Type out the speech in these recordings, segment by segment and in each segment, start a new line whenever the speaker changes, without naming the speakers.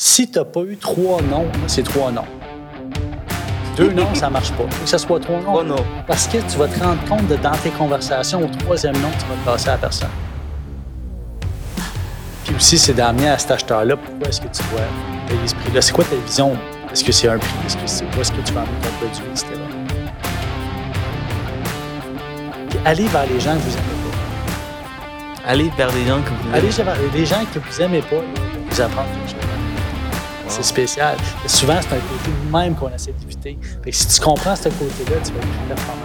Si tu n'as pas eu trois noms, c'est trois noms. Deux noms, ça ne marche pas. Il faut que ce soit trois noms. Parce que tu vas te rendre compte de, dans tes conversations, au troisième nom, tu vas te passer à la personne. Puis aussi, c'est d'amener à cet acheteur-là pourquoi est-ce que tu dois payer ce prix-là? C'est quoi ta vision? Est-ce que c'est un prix? Est-ce que c'est où est-ce que tu vas amener ton produit, etc. Puis allez vers les gens que vous n'aimez pas.
Allez vers des gens que vous
Allez vers les gens que vous n'aimez pas, vous apprendre quelque chose. C'est spécial. Souvent, c'est un côté même qu'on essaie d'éviter. Si tu comprends ce côté-là, tu vas être plus ton travail.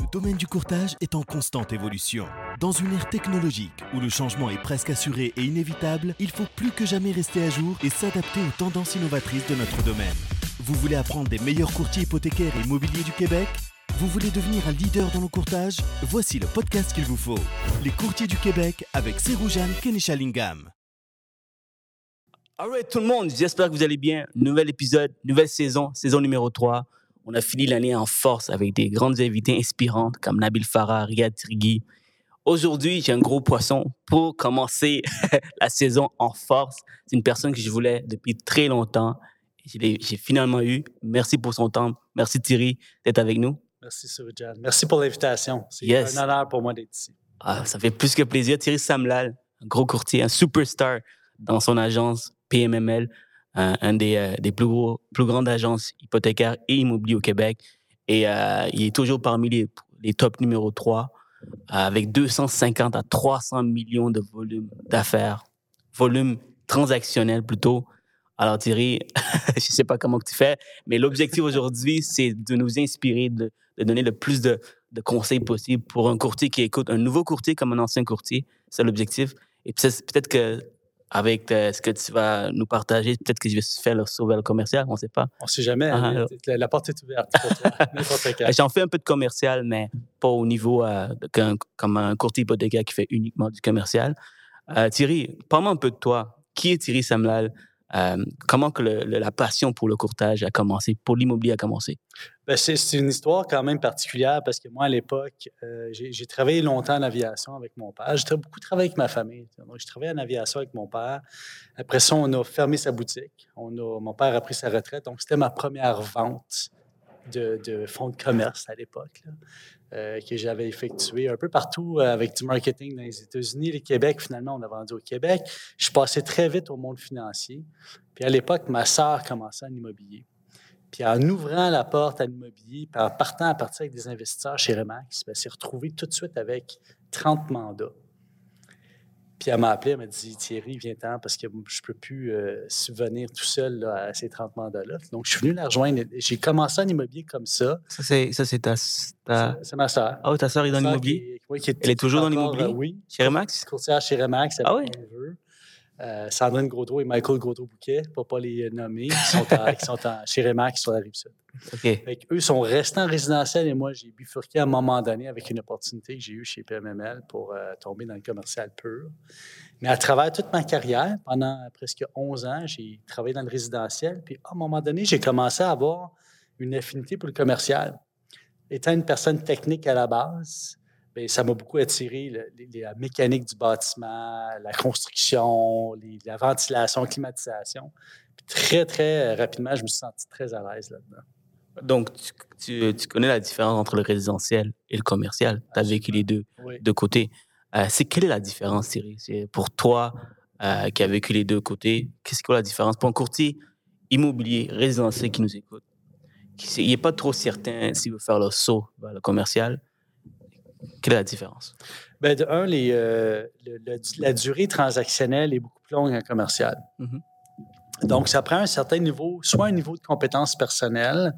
Le domaine du courtage est en constante évolution. Dans une ère technologique où le changement est presque assuré et inévitable, il faut plus que jamais rester à jour et s'adapter aux tendances innovatrices de notre domaine. Vous voulez apprendre des meilleurs courtiers hypothécaires et immobiliers du Québec? Vous voulez devenir un leader dans le courtage? Voici le podcast qu'il vous faut. Les courtiers du Québec avec Seroujane Kenishalingam.
Alright tout le monde, j'espère que vous allez bien. Nouvel épisode, nouvelle saison, saison numéro 3. On a fini l'année en force avec des grandes invités inspirantes comme Nabil Farah, Riyad Trigui. Aujourd'hui, j'ai un gros poisson pour commencer la saison en force. C'est une personne que je voulais depuis très longtemps. J'ai finalement eu. Merci pour son temps. Merci Thierry d'être avec nous.
Merci, Surujan. Merci pour l'invitation. C'est
Yes.
un honneur pour moi d'être ici.
Ah, ça fait plus que plaisir. Thierry Samlal, un gros courtier, un superstar dans son agence PMML, un, un des, euh, des plus, gros, plus grandes agences hypothécaires et immobiliers au Québec. Et euh, il est toujours parmi les, les top numéro 3, euh, avec 250 à 300 millions de volume d'affaires, volume transactionnel plutôt. Alors Thierry, je ne sais pas comment tu fais, mais l'objectif aujourd'hui, c'est de nous inspirer, de, de donner le plus de, de conseils possible pour un courtier qui écoute, un nouveau courtier comme un ancien courtier. C'est l'objectif. Et peut-être que avec euh, ce que tu vas nous partager, peut-être que je vais faire le sauver le commercial, on ne sait pas.
On ne sait jamais.
Ah,
hein, la, la porte est ouverte pour toi.
J'en fais un peu de commercial, mais pas au niveau euh, comme un courtier hypothécaire qui fait uniquement du commercial. Euh, Thierry, parle-moi un peu de toi. Qui est Thierry Samlal? Euh, comment que la passion pour le courtage a commencé, pour l'immobilier a commencé?
Ben, c'est une histoire quand même particulière parce que moi, à l'époque, euh, j'ai travaillé longtemps en aviation avec mon père. J'ai beaucoup travaillé avec ma famille. Donc, je travaillais en aviation avec mon père. Après ça, on a fermé sa boutique. Mon père a pris sa retraite. Donc, c'était ma première vente de, fonds de commerce à l'époque, euh, que j'avais effectué un peu partout euh, avec du marketing dans les États-Unis. Le Québec, finalement, on a vendu au Québec. Je passé très vite au monde financier. Puis à l'époque, ma sœur commençait en immobilier. Puis en ouvrant la porte à l'immobilier, puis en partant à partir avec des investisseurs chez Remax, ben, elle s'est retrouvée tout de suite avec 30 mandats. Puis elle m'a appelé, elle m'a dit Thierry, viens-t'en parce que je ne peux plus euh, subvenir tout seul là, à ces 30 mandats-là. Donc, je suis venu la rejoindre. J'ai commencé en immobilier comme ça.
Ça, c'est ça, c'est ta, ta...
C'est ma sœur.
Oh, ta sœur est dans l'immobilier?
qui est- oui, qui
Elle est toujours dans l'immobilier?
euh, oui.
Chez Remax?
Courtière chez Remax.
Ah
neveu. Euh, Sandrine Gaudreau et Michael Gaudreau-Bouquet, pour ne pas les nommer, qui sont, en- qui sont en- chez Remax sur la rive sud.
OK.
Fait eux sont restés en résidentiel et moi, j'ai bifurqué à un moment donné avec une opportunité que j'ai eue chez PMML pour euh, tomber dans le commercial pur. Mais à travers toute ma carrière, pendant presque 11 ans, j'ai travaillé dans le résidentiel. Puis à un moment donné, j'ai commencé à avoir une affinité pour le commercial. Étant une personne technique à la base, bien, ça m'a beaucoup attiré le- les- la mécanique du bâtiment, la construction, les- la ventilation, climatisation. Puis très, très rapidement, je me suis senti très à l'aise là-dedans.
Donc, tu, tu- tu connais la différence entre le résidentiel et le commercial? Tu as vécu les deux
Oui.
deux côtés. Euh, c'est quelle est la différence, Thierry? Pour toi euh, qui as vécu les deux côtés, qu'est-ce que la différence? Pour un courtier immobilier, résidentiel qui nous écoute, qui il n'est pas trop certain s'il veut faire le saut vers le commercial, quelle est la différence?
Ben, de un, les, euh, le- le- la durée transactionnelle est beaucoup plus longue en commercial.
Mhm.
Donc, ça prend un certain niveau, soit un niveau de compétence personnelle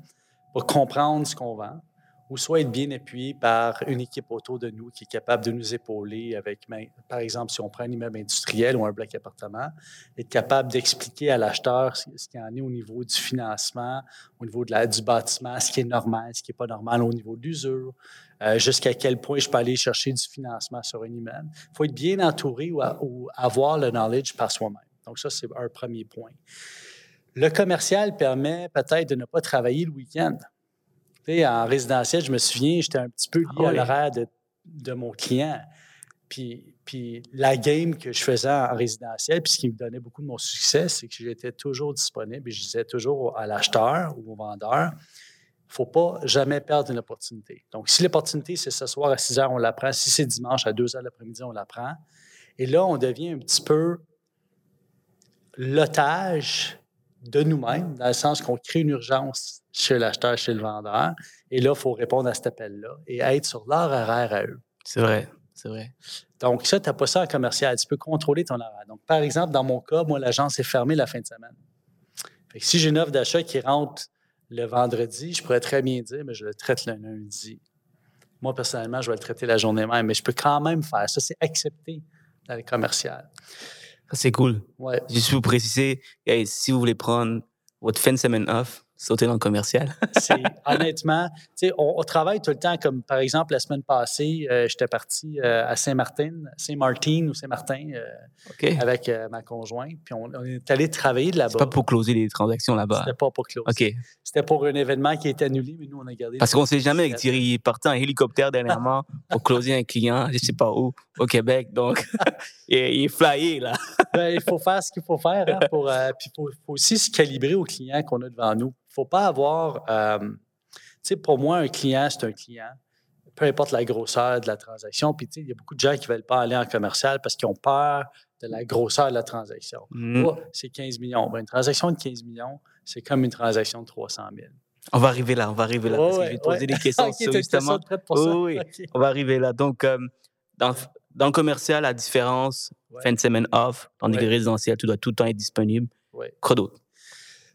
pour comprendre ce qu'on vend, ou soit être bien appuyé par une équipe autour de nous qui est capable de nous épauler avec, ben, par exemple, si on prend un immeuble industriel ou un bloc appartement, être capable d'expliquer à l'acheteur ce qu'il en est au niveau du financement, au niveau de la, du bâtiment, ce qui est normal, ce qui n'est pas normal au niveau de l'usure, euh, jusqu'à quel point je peux aller chercher du financement sur un immeuble. Il faut être bien entouré ou avoir le knowledge par soi-même. Donc, ça, c'est un premier point. Le commercial permet peut-être de ne pas travailler le week-end. Sais, en résidentiel, je me souviens, j'étais un petit peu lié
Ah
à
oui.
l'horaire de, de mon client. Puis, Puis la game que je faisais en résidentiel, puis ce qui me donnait beaucoup de mon succès, c'est que j'étais toujours disponible et je disais toujours à l'acheteur ou au vendeur, il ne faut pas jamais perdre une opportunité. Donc, si l'opportunité, c'est ce soir à 6 heures, on la prend. Si c'est dimanche à 2 heures l'après-midi, on la prend. Et là, on devient un petit peu l'otage de nous-mêmes, dans le sens qu'on crée une urgence chez l'acheteur, chez le vendeur. Et là, il faut répondre à cet appel-là et être sur leur horaire à eux.
C'est vrai, c'est vrai.
Donc, ça, tu n'as pas ça en commercial. Tu peux contrôler ton horaire. Donc, par exemple, dans mon cas, moi, l'agence est fermée la fin de semaine. Fait que si j'ai une offre d'achat qui rentre le vendredi, je pourrais très bien dire, mais je le traite le lundi. Moi, personnellement, je vais le traiter la journée même, mais je peux quand même faire ça. C'est accepté dans les commerciales.
Ça, c'est cool.
Ouais.
Juste pour préciser, hey, si vous voulez prendre votre fin de semaine off, sautez dans le commercial.
C'est honnêtement, on, on travaille tout le temps. Comme par exemple, la semaine passée, euh, j'étais parti euh, à Saint-Martin, Saint-Martin ou Saint-Martin euh, avec ma conjointe. Puis on, on est allé travailler de là-bas.
pas pour closer les transactions là-bas.
C'était pas pour close.
OK.
C'était pour un événement qui a été annulé, mais nous, on a gardé.
Parce qu'on sait jamais avec Thierry, il est parti en hélicoptère dernièrement pour closer un client, je sais pas où, au Québec. Donc, il est, il est flyé, là.
Ben, il faut faire ce qu'il faut faire. hein, pour, euh, puis il faut, faut aussi se calibrer aux clients qu'on a devant nous. Il ne faut pas avoir. euh, tu sais, pour moi, un client, c'est un client. Peu importe la grosseur de la transaction. Puis, tu sais, il y a beaucoup de gens qui ne veulent pas aller en commercial parce qu'ils ont peur de la grosseur de la transaction.
Mm.
Oh, c'est 15 millions. Ben, une transaction de 15 millions, c'est comme une transaction de 300 000.
On va arriver là, on va arriver là. parce que
Ouais,
je vais te poser
ouais.
des questions
Ok,
sur justement.
question?
Oui. On va arriver là. Donc, euh, dans, dans le commercial, la différence,
Ouais.
fin de semaine off, tandis que
Ouais.
résidentiel, tu dois tout le temps être disponible. Quoi d'autre?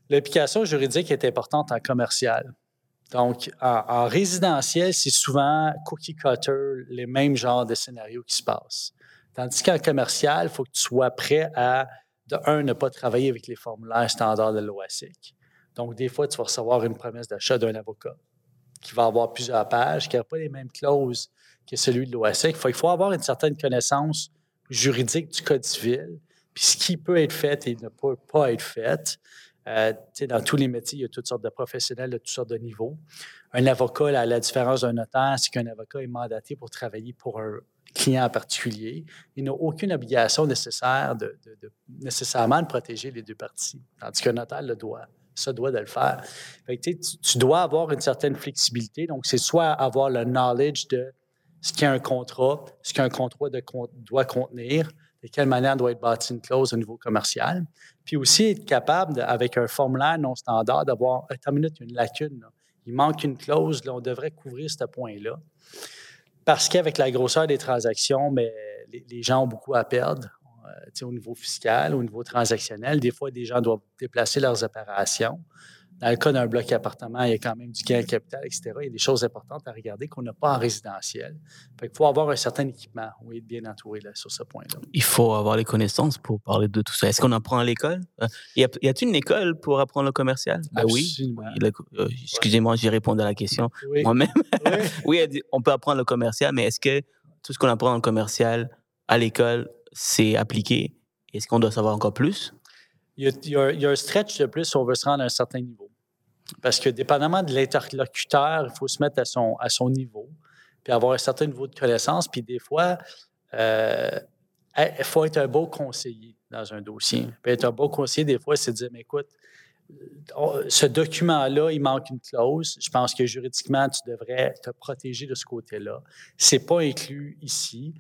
L'application juridique est importante en commercial. Donc, en, en résidentiel, c'est souvent cookie cutter, les mêmes genres de scénarios qui se passent. Tandis qu'en commercial, il faut que tu sois prêt à, de un, ne pas travailler avec les formulaires standards de l'OASIC. Donc, des fois, tu vas recevoir une promesse d'achat d'un avocat qui va avoir plusieurs pages, qui n'a pas les mêmes clauses que celui de l'OASIC. Il faut, avoir une certaine connaissance juridique du Code civil, puis ce qui peut être fait et ne peut pas être fait. Euh, dans tous les métiers, il y a toutes sortes de professionnels de toutes sortes de niveaux. Un avocat, la, la différence d'un notaire, c'est qu'un avocat est mandaté pour travailler pour un client en particulier. Il n'a aucune obligation nécessaire de, nécessairement de protéger les deux parties, tandis qu'un notaire le doit. Ça doit de le faire. Tu dois avoir une certaine flexibilité. Donc, c'est soit avoir le knowledge de ce qu'est un contrat, ce qu'un contrat doit contenir, de quelle manière doit être bâtie une clause au niveau commercial. Puis aussi être capable, avec un formulaire non standard, d'avoir, attends une minute, une lacune. Il manque une clause, là, on devrait couvrir ce point-là. Parce qu'avec la grosseur des transactions, mais les, gens ont beaucoup à perdre euh, au niveau fiscal, au niveau transactionnel. Des fois, des gens doivent déplacer leurs opérations. Dans le cas d'un bloc appartement, il y a quand même du gain en capital, etc. Il y a des choses importantes à regarder qu'on n'a pas en résidentiel. Fait qu'il faut avoir un certain équipement ou être bien entouré là, sur ce point-là.
Il faut avoir les connaissances pour parler de tout ça. Est-ce qu'on apprend à l'école? Euh, Y a-t-il une école pour apprendre le commercial? Ben oui. Oui, euh, Excusez-moi, j'ai répondu à la question
Oui,
moi-même.
oui.
Oui, on peut apprendre le commercial, mais est-ce que tout ce qu'on apprend en commercial à l'école, c'est appliqué? Est-ce qu'on doit savoir encore plus?
Il y, a, il y a un- il y a un stretch de plus si on veut se rendre à un certain niveau. Parce que dépendamment de l'interlocuteur, il faut se mettre à son, à son niveau, puis avoir un certain niveau de connaissance. Puis des fois, euh, il faut être un beau conseiller dans un dossier. Puis être un beau conseiller, des fois, c'est de dire, mais écoute, ce document-là, il manque une clause. Je pense que juridiquement, tu devrais te protéger de ce côté-là. Ce n'est pas inclus ici.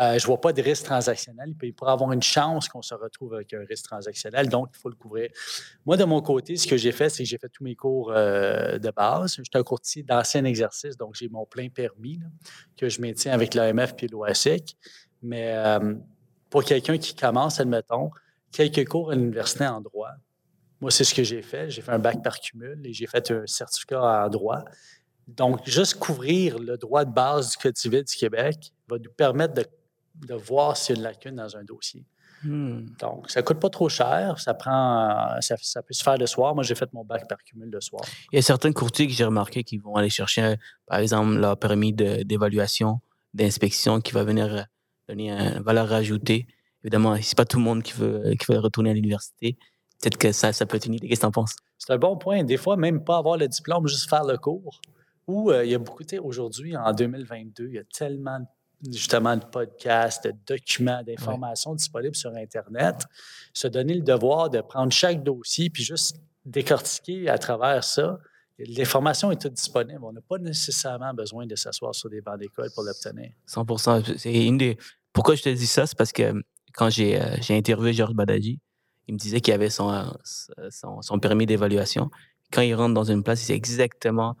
Euh, je ne vois pas de risque transactionnel. Il pourrait avoir une chance qu'on se retrouve avec un risque transactionnel, donc il faut le couvrir. Moi, de mon côté, ce que j'ai fait, c'est que j'ai fait tous mes cours euh, de base. J'étais un courtier d'ancien exercice, donc j'ai mon plein permis que je maintiens avec l'AMF et l'OASIC. Mais euh, pour quelqu'un qui commence, admettons, quelques cours à l'université en droit, moi, c'est ce que j'ai fait. J'ai fait un bac par cumul et j'ai fait un certificat en droit. Donc, juste couvrir le droit de base du Code civil du Québec va nous permettre de, de voir s'il y a une lacune dans un dossier.
Hmm.
Donc, ça ne coûte pas trop cher. Ça prend, euh, ça, ça peut se faire le soir. Moi, j'ai fait mon bac par cumul le soir.
Il y a certains courtiers que j'ai remarqué qui vont aller chercher, par exemple, leur permis de- d'évaluation, d'inspection qui va venir euh, donner une valeur ajoutée. Évidemment, c'est pas tout le monde qui veut, qui veut retourner à l'université. Peut-être que ça, ça peut être une idée. Qu'est-ce que tu en penses?
C'est un bon point. Des fois, même pas avoir le diplôme, juste faire le cours. Ou euh, il y a beaucoup, tu sais, aujourd'hui, en 2022, il y a tellement justement de podcasts, de documents, d'informations disponibles sur Internet, se donner le devoir de prendre chaque dossier puis juste décortiquer à travers ça. L'information est toute disponible. On n'a pas nécessairement besoin de s'asseoir sur des bancs d'école pour l'obtenir.
100 C'est une des... Pourquoi je te dis ça? C'est parce que quand j'ai euh, interviewé Georges Badaji, il me disait qu'il avait son, euh, son, son permis d'évaluation. Quand il rentre dans une place, il sait exactement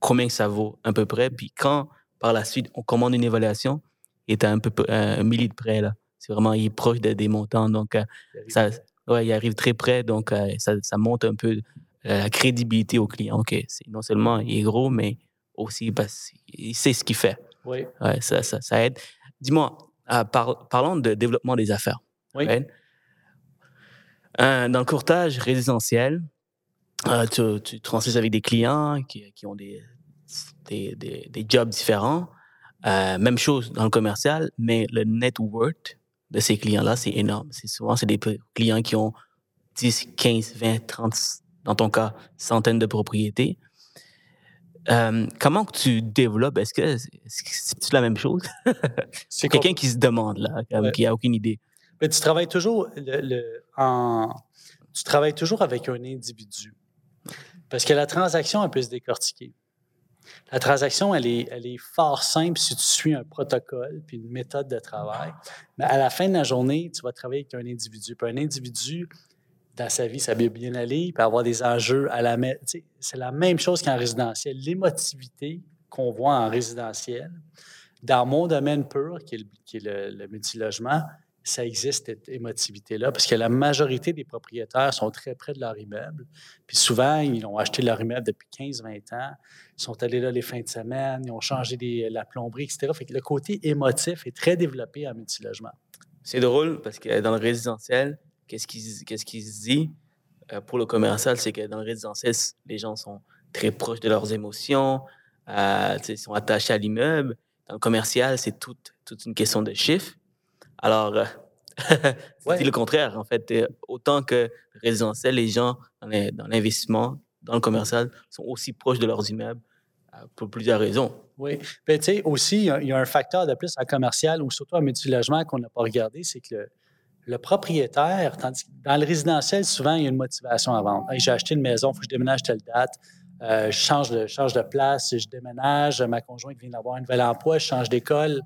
combien ça vaut à peu près. Puis quand, par la suite, on commande une évaluation, il est à un peu un milli de près. Là. C'est vraiment, il est proche des montants. Donc, euh, ça, ouais, il arrive très près. Donc, ça, ça, monte un peu la crédibilité au client. OK, non seulement il est gros, mais aussi parce qu'il sait ce qu'il fait.
Oui.
Ouais, ça, ça, ça aide. Dis-moi, euh, parlons de développement des affaires.
Oui.
Euh, dans le courtage résidentiel, euh, tu, tu avec des clients qui, qui ont des, des, des, des, jobs différents. même chose dans le commercial, mais le net worth de ces clients-là, c'est énorme. C'est souvent, c'est des clients qui ont 10, 15, 20, 30, dans ton cas, centaines de propriétés. Euh, comment que tu développes? Est-ce que c'est la même chose? c'est quelqu'un qui se demande, là, qui n'a aucune idée.
Mais tu travailles toujours le, en, tu travailles toujours avec un individu. Parce que la transaction, elle peut se décortiquer. La transaction, elle est, elle est fort simple si tu suis un protocole puis une méthode de travail. Mais à la fin de la journée, tu vas travailler avec un individu. Puis un individu, dans sa vie, ça peut bien aller, il peut avoir des enjeux à la C'est la même chose qu'en résidentiel. L'émotivité qu'on voit en résidentiel, dans mon domaine pur, qui est le, le, multilogement, ça existe, cette émotivité-là, parce que la majorité des propriétaires sont très près de leur immeuble. Puis souvent, ils ont acheté leur immeuble depuis 15-20 ans, ils sont allés là les fins de semaine, ils ont changé la plomberie, etc. Fait que le côté émotif est très développé en multilogement.
C'est drôle parce que dans le résidentiel, qu'est-ce qui, qu'est-ce qui se dit euh, pour le commercial, c'est que dans le résidentiel, les gens sont très proches de leurs émotions, euh, ils sont attachés à l'immeuble. Dans le commercial, c'est toute une question de chiffres. Alors, euh, c'est le contraire, en fait. Autant que résidentiel, les gens dans l'investissement, dans le commercial, sont aussi proches de leurs immeubles pour plusieurs raisons.
Oui. Ben, tu sais, aussi, il y, a un facteur de plus en commercial ou surtout en multilogement qu'on n'a pas regardé, c'est que le, le propriétaire, tandis que dans le résidentiel, souvent, il y a une motivation à vendre. j'ai acheté une maison, il faut que je déménage telle date. Euh, je change de, change de place, je déménage, ma conjointe vient d'avoir un nouvel emploi, je change d'école,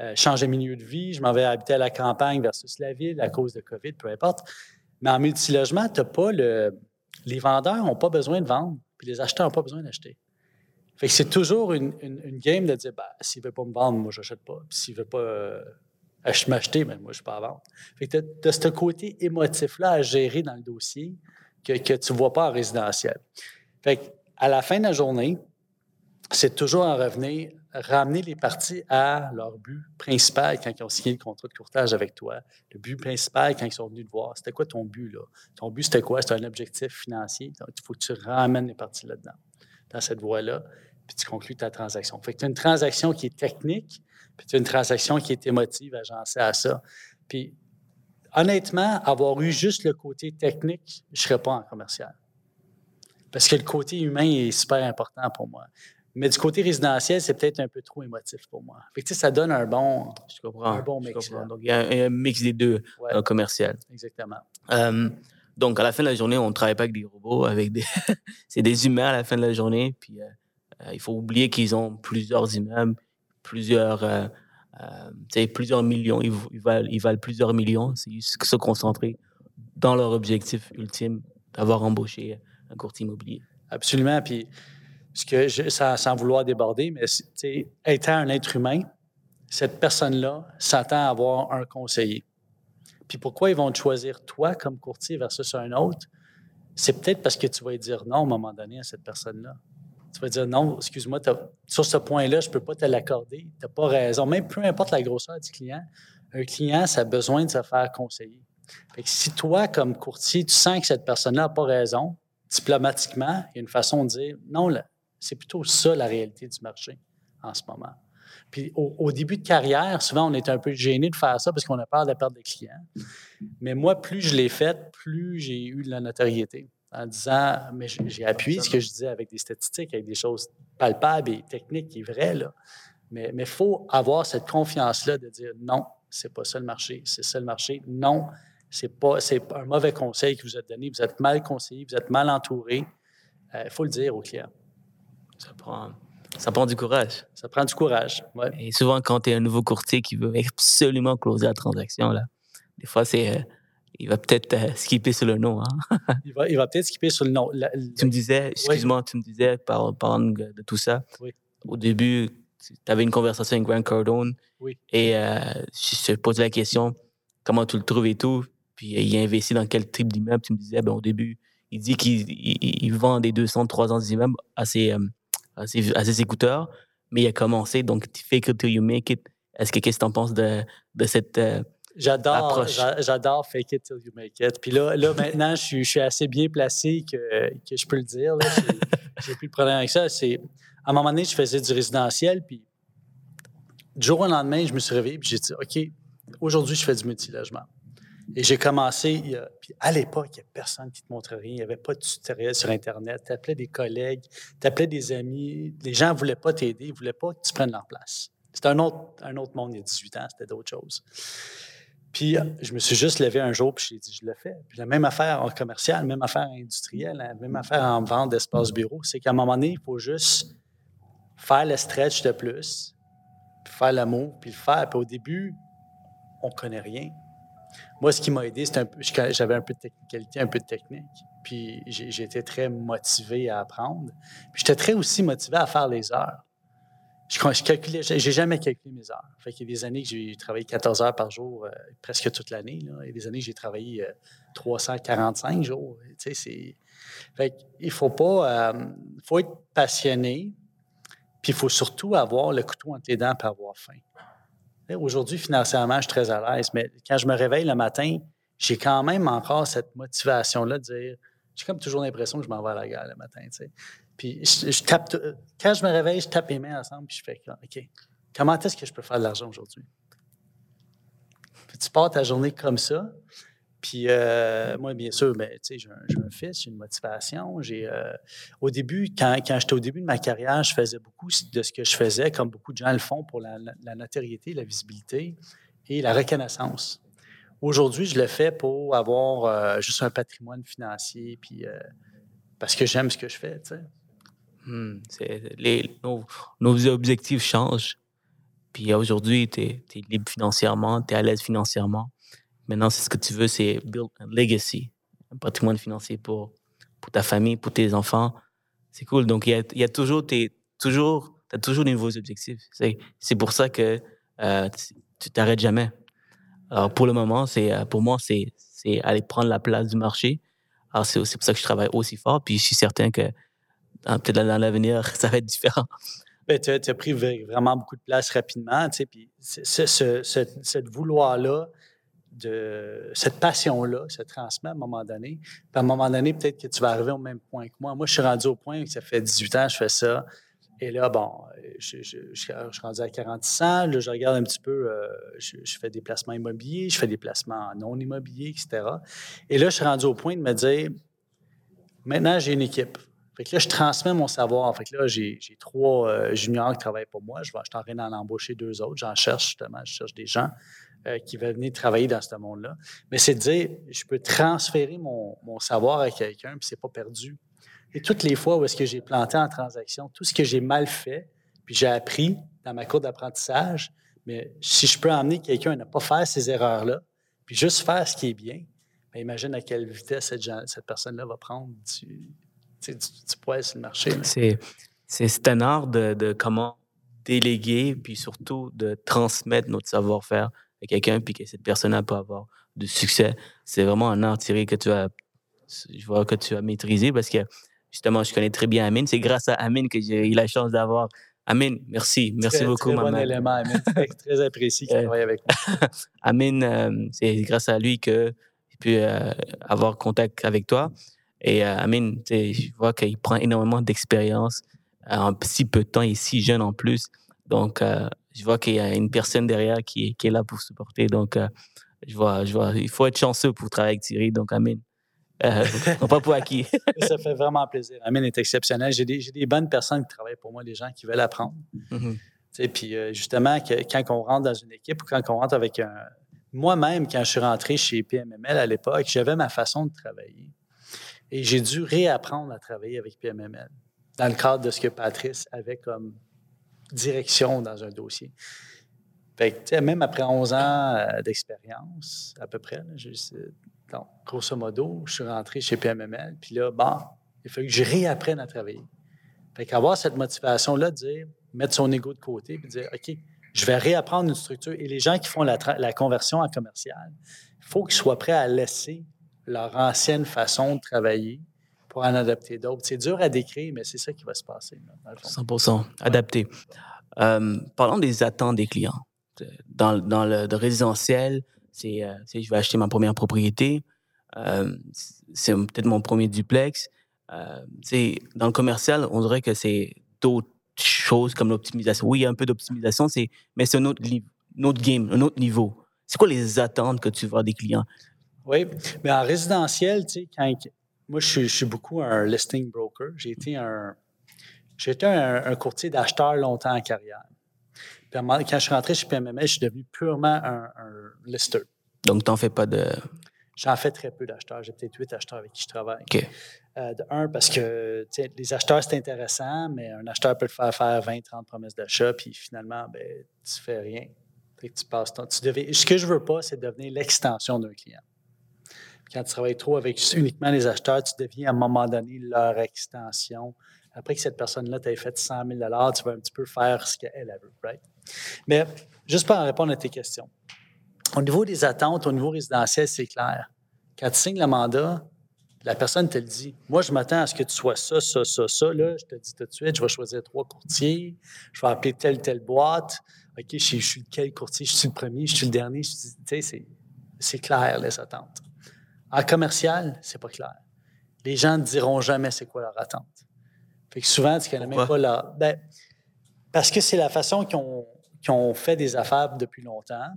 euh, je change de milieu de vie, je m'en vais habiter à la campagne versus la ville à cause de COVID, peu importe. Mais en multilogement, t'as pas le, les vendeurs n'ont pas besoin de vendre, puis les acheteurs n'ont pas besoin d'acheter. Fait que c'est toujours une, game de dire, bah, s'il ne veut pas me vendre, moi, je n'achète pas. Puis s'il ne veut pas euh, m'acheter, mais moi, je ne suis pas à vendre. tu as, ce côté émotif-là à gérer dans le dossier que, tu ne vois pas en résidentiel. Fait à la fin de la journée, c'est toujours en revenir, ramener les parties à leur but principal quand ils ont signé le contrat de courtage avec toi. Le but principal quand ils sont venus te voir, c'était quoi ton but là? Ton but, c'était quoi? C'était un objectif financier. Donc, il faut que tu ramènes les parties là-dedans, dans cette voie-là, puis tu conclues ta transaction. Fait que tu as une transaction qui est technique, puis tu as une transaction qui est émotive agencée à ça. Puis honnêtement, avoir eu juste le côté technique, je ne serais pas en commercial. Parce que le côté humain est super important pour moi. Mais du côté résidentiel, c'est peut-être un peu trop émotif pour moi. Fait que, ça donne un bon,
je comprends,
un bon mix.
Donc, il y a un, mix des deux ouais, commercial.
Exactement.
Euh, donc, à la fin de la journée, on ne travaille pas avec des robots, avec des... c'est des humains à la fin de la journée. Puis, euh, euh, il faut oublier qu'ils ont plusieurs immeubles, plusieurs, euh, euh, plusieurs millions, ils, valent, ils, valent, plusieurs millions. C'est juste se concentrer dans leur objectif ultime d'avoir embauché un courtier immobilier.
Absolument. Puis, ce que sans vouloir déborder, mais étant un être humain, cette personne-là s'attend à avoir un conseiller. Puis pourquoi ils vont te choisir toi comme courtier versus un autre? C'est peut-être parce que tu vas dire non à un moment donné à cette personne-là. Tu vas dire non, excuse-moi, sur ce point-là, je ne peux pas te l'accorder. Tu n'as pas raison. Même peu importe la grosseur du client, un client, ça a besoin de se faire conseiller. Fait que si toi, comme courtier, tu sens que cette personne-là n'a pas raison, diplomatiquement, il y a une façon de dire non, c'est plutôt ça la réalité du marché en ce moment. Puis au, début de carrière, souvent, on est un peu gêné de faire ça parce qu'on a peur de perdre des clients. Mais moi, plus je l'ai fait, plus j'ai eu de la notoriété en disant, mais j'ai appuyé ce que je disais avec des statistiques, avec des choses palpables et techniques et vraies. Là. Mais il faut avoir cette confiance-là de dire non, c'est pas ça le marché, c'est ça le marché. Non, c'est pas c'est un mauvais conseil que vous êtes donné, vous êtes mal conseillé, vous êtes mal entouré. Il faut le dire au client.
Ça prend, ça prend du courage.
Ça prend du courage. Ouais.
Et souvent, quand tu es un nouveau courtier qui veut absolument closer la transaction, là, des fois, c'est. il va peut-être skipper sur le nom. Hein?
il va, il va peut-être skipper sur le nom.
tu me disais, excuse-moi, tu me disais, par, parlant de, tout ça,
oui.
au début, tu avais une conversation avec Grant Cardone.
Oui.
Et euh, je te posais la question, comment tu le trouves et tout. Puis il a investi dans quel type d'immeuble? Tu me disais, ben, au début, il dit qu'il vend des 200, 300 immeubles à ses, à ses, écouteurs, mais il a commencé, donc fake it till you make it. Est-ce que qu'est-ce que tu en penses de, de cette euh,
J'adore, j'adore fake it till you make it. Puis là, là maintenant, je suis, je suis assez bien placé que, que je peux le dire. J'ai plus de problème avec ça. C'est, à un moment donné, je faisais du résidentiel, puis du jour au lendemain, je me suis réveillé, puis j'ai dit, OK, aujourd'hui, je fais du multilogement. Et j'ai commencé, puis à l'époque, il n'y avait personne qui te montrait rien, il n'y avait pas de tutoriel sur Internet. Tu appelais des collègues, tu appelais des amis. Les gens ne voulaient pas t'aider, ils ne voulaient pas que tu prennes leur place. C'était un autre, un autre monde il y a 18 ans, c'était d'autres choses. Puis je me suis juste levé un jour, puis j'ai dit, je le fais. Puis la même affaire en commercial, même affaire industrielle, la même affaire en vente d'espace bureau, c'est qu'à un moment donné, il faut juste faire le stretch de plus, puis faire l'amour, puis le faire. Puis au début, on ne connaît rien. Moi, ce qui m'a aidé, c'était un peu, j'avais un peu de technicalité, un peu de technique. Puis j'étais très motivé à apprendre. Puis j'étais très aussi motivé à faire les heures. Je, je calculais, j'ai jamais calculé mes heures. Fait qu'il y a des années que j'ai travaillé 14 heures par jour, euh, presque toute l'année. Il y a des années que j'ai travaillé 345 euh, jours. Tu sais, c'est... Fait qu'il faut pas... Euh, faut être passionné, puis il faut surtout avoir le couteau entre les dents pour avoir faim. Aujourd'hui, financièrement, je suis très à l'aise, mais quand je me réveille le matin, j'ai quand même encore cette motivation-là de dire, j'ai comme toujours l'impression que je m'en vais à la guerre le matin. Puis je, tape, quand je me réveille, je tape mes mains ensemble, puis je fais, OK, comment est-ce que je peux faire de l'argent aujourd'hui? Puis tu pars ta journée comme ça, puis euh, moi, bien sûr, ben, j'ai un, un, fils, j'ai une motivation. J'ai, euh, au début, quand, quand j'étais au début de ma carrière, je faisais beaucoup de ce que je faisais, comme beaucoup de gens le font pour la, la notoriété, la visibilité et la reconnaissance. Aujourd'hui, je le fais pour avoir euh, juste un patrimoine financier, puis parce que j'aime ce que je fais.
Hmm, les, nos, nos, objectifs changent. Puis aujourd'hui, tu es, es, libre financièrement, tu es à l'aise financièrement. Maintenant, c'est ce que tu veux, c'est build a legacy, un patrimoine financier pour, pour ta famille, pour tes enfants. C'est cool. Donc, il y a, toujours, tes, toujours, as toujours des nouveaux objectifs. C'est pour ça que euh, tu t'arrêtes jamais. Alors, pour le moment, c'est euh, pour moi, c'est aller prendre la place du marché. Alors, c'est pour ça que je travaille aussi fort. Puis, je suis certain que peut-être dans l'avenir, ça va être différent.
Ben, tu as, pris vraiment beaucoup de place rapidement. Tu sais, puis ce, ce, cette vouloir-là de cette passion-là se transmet à un moment donné. À un moment donné, peut-être que tu vas arriver au même point que moi. Moi, je suis rendu au point que ça fait 18 ans que je fais ça. Et là, bon, je, suis rendu à 46 ans. Là, je regarde un petit peu, euh, je, fais des placements immobiliers, je fais des placements non immobiliers, etc. Et là, je suis rendu au point de me dire, maintenant, j'ai une équipe. Fait que là, je transmets mon savoir. Fait que là, j'ai trois euh, juniors qui travaillent pour moi. Je, vais, je suis en train deux autres. J'en cherche justement, je cherche des gens euh, qui veulent venir travailler dans ce monde-là. Mais c'est de dire, je peux transférer mon, savoir à quelqu'un, puis c'est pas perdu. Et toutes les fois où est-ce que j'ai planté en transaction, tout ce que j'ai mal fait, puis j'ai appris dans ma cour d'apprentissage, mais si je peux emmener quelqu'un à ne pas faire ces erreurs-là, puis juste faire ce qui est bien, bien imagine à quelle vitesse cette, personne-là va prendre du, poids sur le marché.
C'est un art de, comment déléguer, puis surtout de transmettre notre savoir-faire à quelqu'un, puis que cette personne peut avoir du succès. C'est vraiment un art tiré que tu as, je vois que tu as maîtrisé parce que justement, je connais très bien Amine. C'est grâce à Amine que j'ai eu la chance d'avoir. Amine, merci. Merci beaucoup,
très Bon élément, Amine. très apprécié qu'il travaille avec moi.
Amine, euh, c'est grâce à lui que j'ai pu euh, avoir contact avec toi. Et euh, Amine, je vois qu'il prend énormément d'expérience en si peu de temps et si jeune en plus. Donc, je vois qu'il y a une personne derrière qui, qui est là pour supporter. Donc, euh, je, vois, je vois, il faut être chanceux pour travailler avec Thierry. Donc, Amine. Euh, pas pour acquis.
ça fait vraiment plaisir. Amine est exceptionnel. J'ai des, des, bonnes personnes qui travaillent pour moi, des gens qui veulent apprendre. Mm-hmm. Puis euh, justement, que, quand on rentre dans une équipe ou quand on rentre avec un. Moi-même, quand je suis rentré chez PMML à l'époque, j'avais ma façon de travailler. Et j'ai dû réapprendre à travailler avec PMML dans le cadre de ce que Patrice avait comme direction dans un dossier. Même après 11 ans euh, d'expérience, à peu près, grosso modo, je suis rentré chez PMML, puis là, bon, il faut que je réapprenne à travailler. Fait qu'avoir cette motivation-là dire, mettre son ego de côté, puis dire, OK, je vais réapprendre une structure. Et les gens qui font la, la conversion en commercial, il faut qu'ils soient prêts à laisser leur ancienne façon de travailler pour en adapter d'autres. C'est dur à décrire, mais c'est ça qui va se passer.
100% adapté. Euh, parlons des attentes des clients. Dans, dans le résidentiel, c'est euh, je vais acheter ma première propriété, euh, c'est peut-être mon premier duplex. Dans le commercial, on dirait que c'est d'autres choses comme l'optimisation. Oui, il y a un peu d'optimisation, mais c'est un autre, autre game, un autre niveau. C'est quoi les attentes que tu vois des clients?
Oui, mais en résidentiel, tu sais, quand, moi, je suis, beaucoup un listing broker. J'ai été un, j'ai un, courtier d'acheteurs longtemps en carrière. Puis, quand je suis rentré chez PMMS, je suis devenu purement un, lister.
Donc, tu n'en fais pas de.
J'en fais très peu d'acheteurs. J'ai peut-être huit acheteurs avec qui je travaille. Euh, de un, parce que les acheteurs, c'est intéressant, mais un acheteur peut te faire faire 20, 30 promesses d'achat, puis finalement, ben, tu fais rien. tu passes ton, tu ce que je veux pas, c'est devenir l'extension d'un client quand tu travailles trop avec uniquement les acheteurs, tu deviens à un moment donné leur extension. Après que cette personne-là t'ait fait 100 000 tu vas un petit peu faire ce qu'elle veut. Right? Mais juste pour répondre à tes questions. Au niveau des attentes, au niveau résidentiel, c'est clair. Quand tu signes le mandat, la personne te le dit. Moi, je m'attends à ce que tu sois ça, ça, ça, ça. Là, je te dis tout de suite, je vais choisir trois courtiers, je vais appeler telle, telle boîte. OK, je, je suis quel courtier? Je suis le premier, je suis le dernier. Tu sais, c'est clair, les attentes. En commercial, c'est pas clair. Les gens ne diront jamais c'est quoi leur attente. Fait que souvent, tu connais même pas leur. Ben, parce que c'est la façon qu'ils ont, fait des affaires depuis longtemps.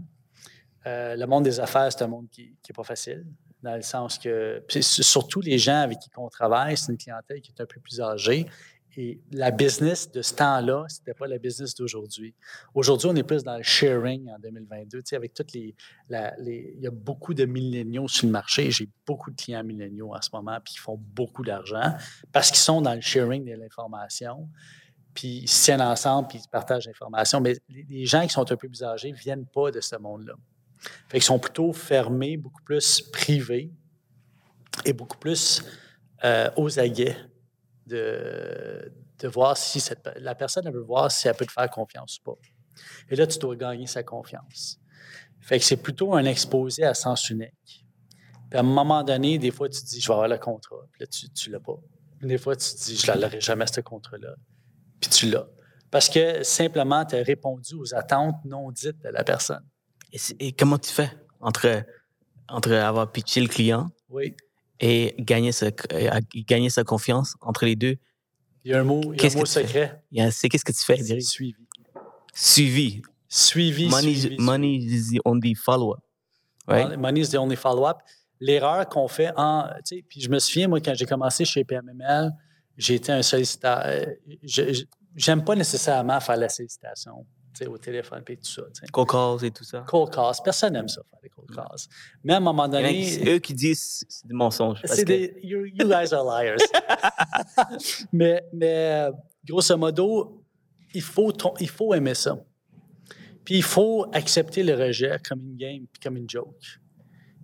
Euh, le monde des affaires, c'est un monde qui n'est pas facile, dans le sens que. Surtout les gens avec qui on travaille, c'est une clientèle qui est un peu plus âgée et la business de ce temps-là, ce n'était pas la business d'aujourd'hui. Aujourd'hui, on est plus dans le sharing en 2022. Tu sais, avec toutes les, Il y a beaucoup de milléniaux sur le marché. J'ai beaucoup de clients milléniaux en ce moment, puis ils font beaucoup d'argent parce qu'ils sont dans le sharing de l'information. Puis ils se tiennent ensemble, puis ils partagent l'information. Mais les gens qui sont un peu plus âgés ne viennent pas de ce monde-là. Fait qu'ils sont plutôt fermés, beaucoup plus privés et beaucoup plus euh, aux aguets de, de voir si cette, la personne veut voir si elle peut te faire confiance ou pas. Et là, tu dois gagner sa confiance. Fait que c'est plutôt un exposé à sens unique. Puis à un moment donné, des fois, tu te dis, je vais avoir le contrat. Puis là, tu ne l'as pas. Des fois, tu te dis, je ne l'aurai jamais, ce contrat-là. Puis tu l'as. Parce que simplement, tu as répondu aux attentes non dites de la personne.
Et, comment tu fais entre, entre avoir pitché le client
oui
et gagner sa, euh, gagner sa confiance entre les deux.
Il y a un mot, il y a un mot secret.
C'est qu'est-ce que tu fais?
Suivi.
Suivi.
Suivi.
Money,
suivi,
money is the only follow-up.
Right? Money is the only follow-up. L'erreur qu'on fait en. Tu sais, puis je me souviens, moi, quand j'ai commencé chez PMML, j'ai été un solliciteur. J'aime pas nécessairement faire la sollicitation au téléphone et tout ça.
Cold calls et tout ça.
Cold calls. Personne n'aime ça, faire des cold calls. Mais à un moment donné.
C'est eux qui disent c'est des mensonges.
C'est des. You, guys are liars. mais, mais grosso modo, il faut, il faut aimer ça. Puis il faut accepter le rejet comme une game puis comme une joke.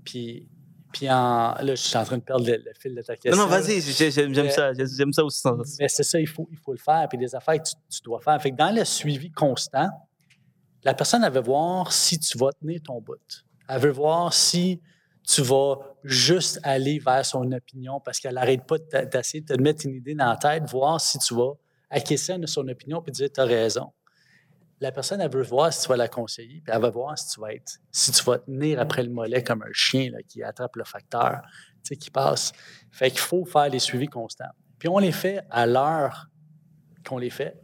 Puis puis en, là, je suis en train de perdre le, fil de ta question.
Non, non, vas-y, j'aime ça. J'aime ça aussi.
Mais c'est ça, il faut, il faut le faire. Puis des affaires que tu, dois faire. Fait que dans le suivi constant, la personne, elle veut voir si tu vas tenir ton bout. Elle veut voir si tu vas juste aller vers son opinion parce qu'elle n'arrête pas d'essayer de te mettre une idée dans la tête, voir si tu vas acquiescer à son opinion puis dire tu as raison la personne, elle veut voir si tu vas la conseiller, puis elle va voir si tu vas être, si tu vas tenir après le mollet comme un chien là, qui attrape le facteur, tu sais, qui passe. Fait qu'il faut faire les suivis constants. Puis on les fait à l'heure qu'on les fait.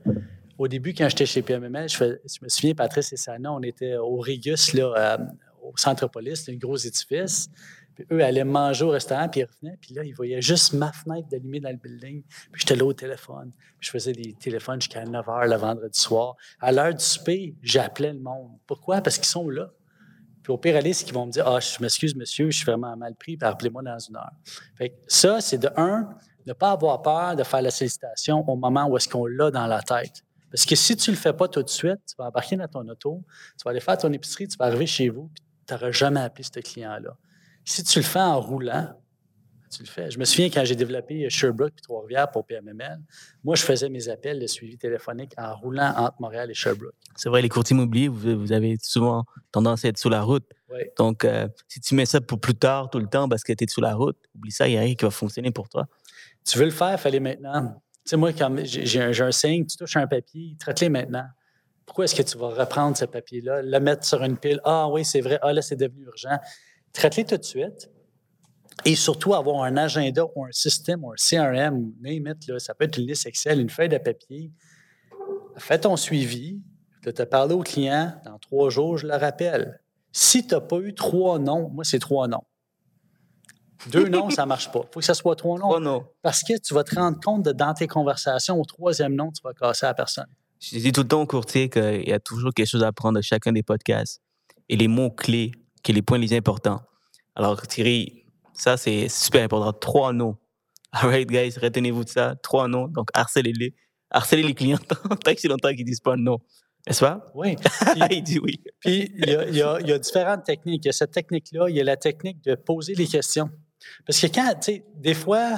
Au début, quand j'étais chez PMML, je, me souviens, Patrice et Sana, on était au Régus, là, euh, au Centre Police, un gros édifice. Puis eux allaient manger au restaurant, puis ils revenaient, puis là, ils voyaient juste ma fenêtre d'allumer dans le building. Puis j'étais là au téléphone. Puis je faisais des téléphones jusqu'à 9 h le vendredi soir. À l'heure du souper, j'appelais le monde. Pourquoi? Parce qu'ils sont là. Puis au pire, qu'ils vont me dire Ah, je m'excuse, monsieur, je suis vraiment mal pris, puis rappelez-moi dans une heure. Fait que ça, c'est de un, ne pas avoir peur de faire la sollicitation au moment où est-ce qu'on l'a dans la tête. Parce que si tu ne le fais pas tout de suite, tu vas embarquer dans ton auto, tu vas aller faire ton épicerie, tu vas arriver chez vous, puis tu n'auras jamais appelé ce client-là. Si tu le fais en roulant, tu le fais. Je me souviens quand j'ai développé Sherbrooke puis Trois-Rivières pour PMML, moi, je faisais mes appels de suivi téléphonique en roulant entre Montréal et Sherbrooke.
C'est vrai, les courtiers immobiliers, vous, avez souvent tendance à être sur la route. Donc, euh, si tu mets ça pour plus tard, tout le temps, parce que tu es sur la route, oublie ça, il n'y a rien qui va fonctionner pour toi.
Tu veux le faire, il fallait maintenant. Tu sais, moi, quand j'ai un, un signe, tu touches un papier, traite-les maintenant. Pourquoi est-ce que tu vas reprendre ce papier-là, le mettre sur une pile? Ah oui, c'est vrai, ah là, c'est devenu urgent. Traite-les tout de suite. Et surtout, avoir un agenda ou un système ou un CRM, name it, là, ça peut être une liste Excel, une feuille de papier. Fais ton suivi. Tu as parlé au client, dans trois jours, je le rappelle. Si tu n'as pas eu trois noms, moi, c'est trois noms. Deux noms, ça ne marche pas. Il faut que ce soit trois noms.
Trois noms.
Parce que tu vas te rendre compte de, dans tes conversations, au troisième nom, tu vas casser la personne.
Je dis tout le temps au courtier qu'il y a toujours quelque chose à apprendre de chacun des podcasts et les mots-clés, qui sont les points les importants. Alors, Thierry, ça, c'est super important. Trois noms. All right, guys, retenez-vous de ça. Trois noms. Donc, harcelez-les. Harcelez les clients tant que c'est longtemps qu'ils disent pas non. N'est-ce pas?
Oui.
il dit oui.
Puis, il y, a, il, y a, il y a, différentes techniques. Il y a cette technique-là, il y a la technique de poser les questions. Parce que quand, tu sais, des fois,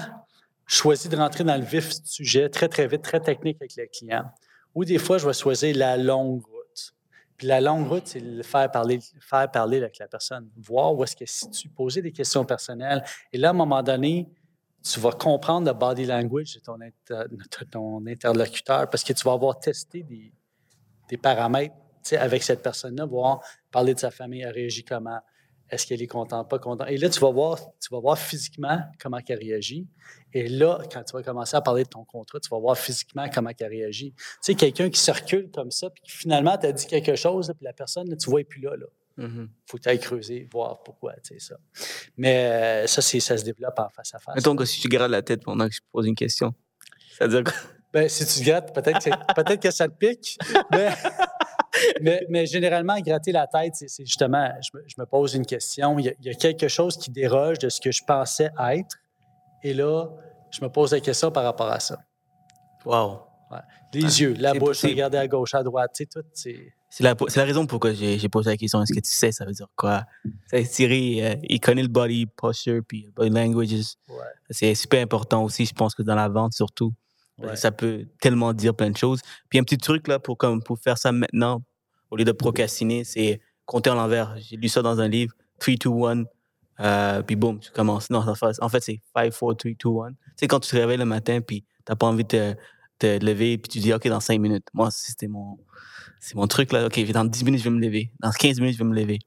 je choisis de rentrer dans le vif du sujet très, très vite, très technique avec le client. Ou des fois, je vais choisir la longue. Puis la longue route, c'est le faire parler, faire parler avec la personne, voir où est-ce que tu poser des questions personnelles. Et là, à un moment donné, tu vas comprendre le body language de ton, ton interlocuteur parce que tu vas avoir testé des, des paramètres avec cette personne-là, voir parler de sa famille, elle réagit comment, est-ce qu'elle est contente, pas contente? Et là, tu vas voir, tu vas voir physiquement comment elle réagit. Et là, quand tu vas commencer à parler de ton contrat, tu vas voir physiquement comment elle réagit. Tu sais, quelqu'un qui circule comme ça, puis finalement, tu as dit quelque chose, puis la personne, tu vois, plus là. Il mm-hmm. faut que tu ailles creuser, voir pourquoi, tu sais, ça. Mais euh, ça, ça se développe en face à face.
Mettons que si tu grattes la tête pendant que je pose une question, ça veut dire quoi?
Ben, si tu grattes, peut-être que, peut que ça te pique. mais, mais, généralement, gratter la tête, c'est justement, je me, pose une question. Il y, a, quelque chose qui déroge de ce que je pensais être. Et là, je me pose la question par rapport à ça.
Wow.
Les yeux, la bouche, regarder à gauche, à droite, tu sais, tout, c'est.
La, la, raison pourquoi j'ai posé la question. Est-ce que tu sais, ça veut dire quoi? Thierry, euh, il connaît le body posture puis body languages. C'est super important aussi, je pense que dans la vente surtout. Ça peut tellement dire plein de choses. Puis un petit truc là pour, comme, pour faire ça maintenant, au lieu de procrastiner, c'est compter en l'envers. J'ai lu ça dans un livre, 3, 2, 1, puis boum, tu commences. Non, en fait, c'est 5, 4, 3, 2, 1. C'est quand tu te réveilles le matin, puis tu n'as pas envie de te, lever, puis tu dis, OK, dans 5 minutes. Moi, c'était mon, c'est mon truc là. OK, dans 10 minutes, je vais me lever. Dans 15 minutes, je vais me lever.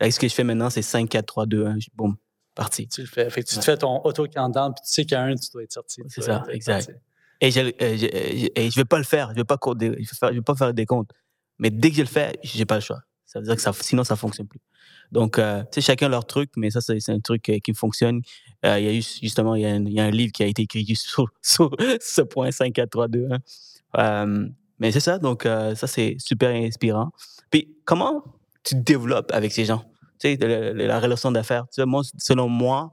Là, ce que je fais maintenant, c'est 5, 4, 3, 2, 1, boum, parti.
Tu le fais. Fait tu te fais ton auto-countdown, puis tu sais qu'à un, tu dois être sorti.
C'est ça, exact. Et je ne euh, vais pas le faire. Je ne vais, pas je vais pas faire des comptes. Mais dès que je le fais, j'ai pas le choix. Ça veut dire que ça, sinon, ça fonctionne plus. Donc, euh, tu chacun leur truc, mais ça, c'est un truc euh, qui fonctionne. il y a eu, justement, il y, y, a un livre qui a été écrit sur, ce point 5, 4, 3, 2, 1. mais c'est ça, donc ça, c'est super inspirant. Puis, comment tu développes avec ces gens? Tu sais, la, la relation d'affaires. Selon moi,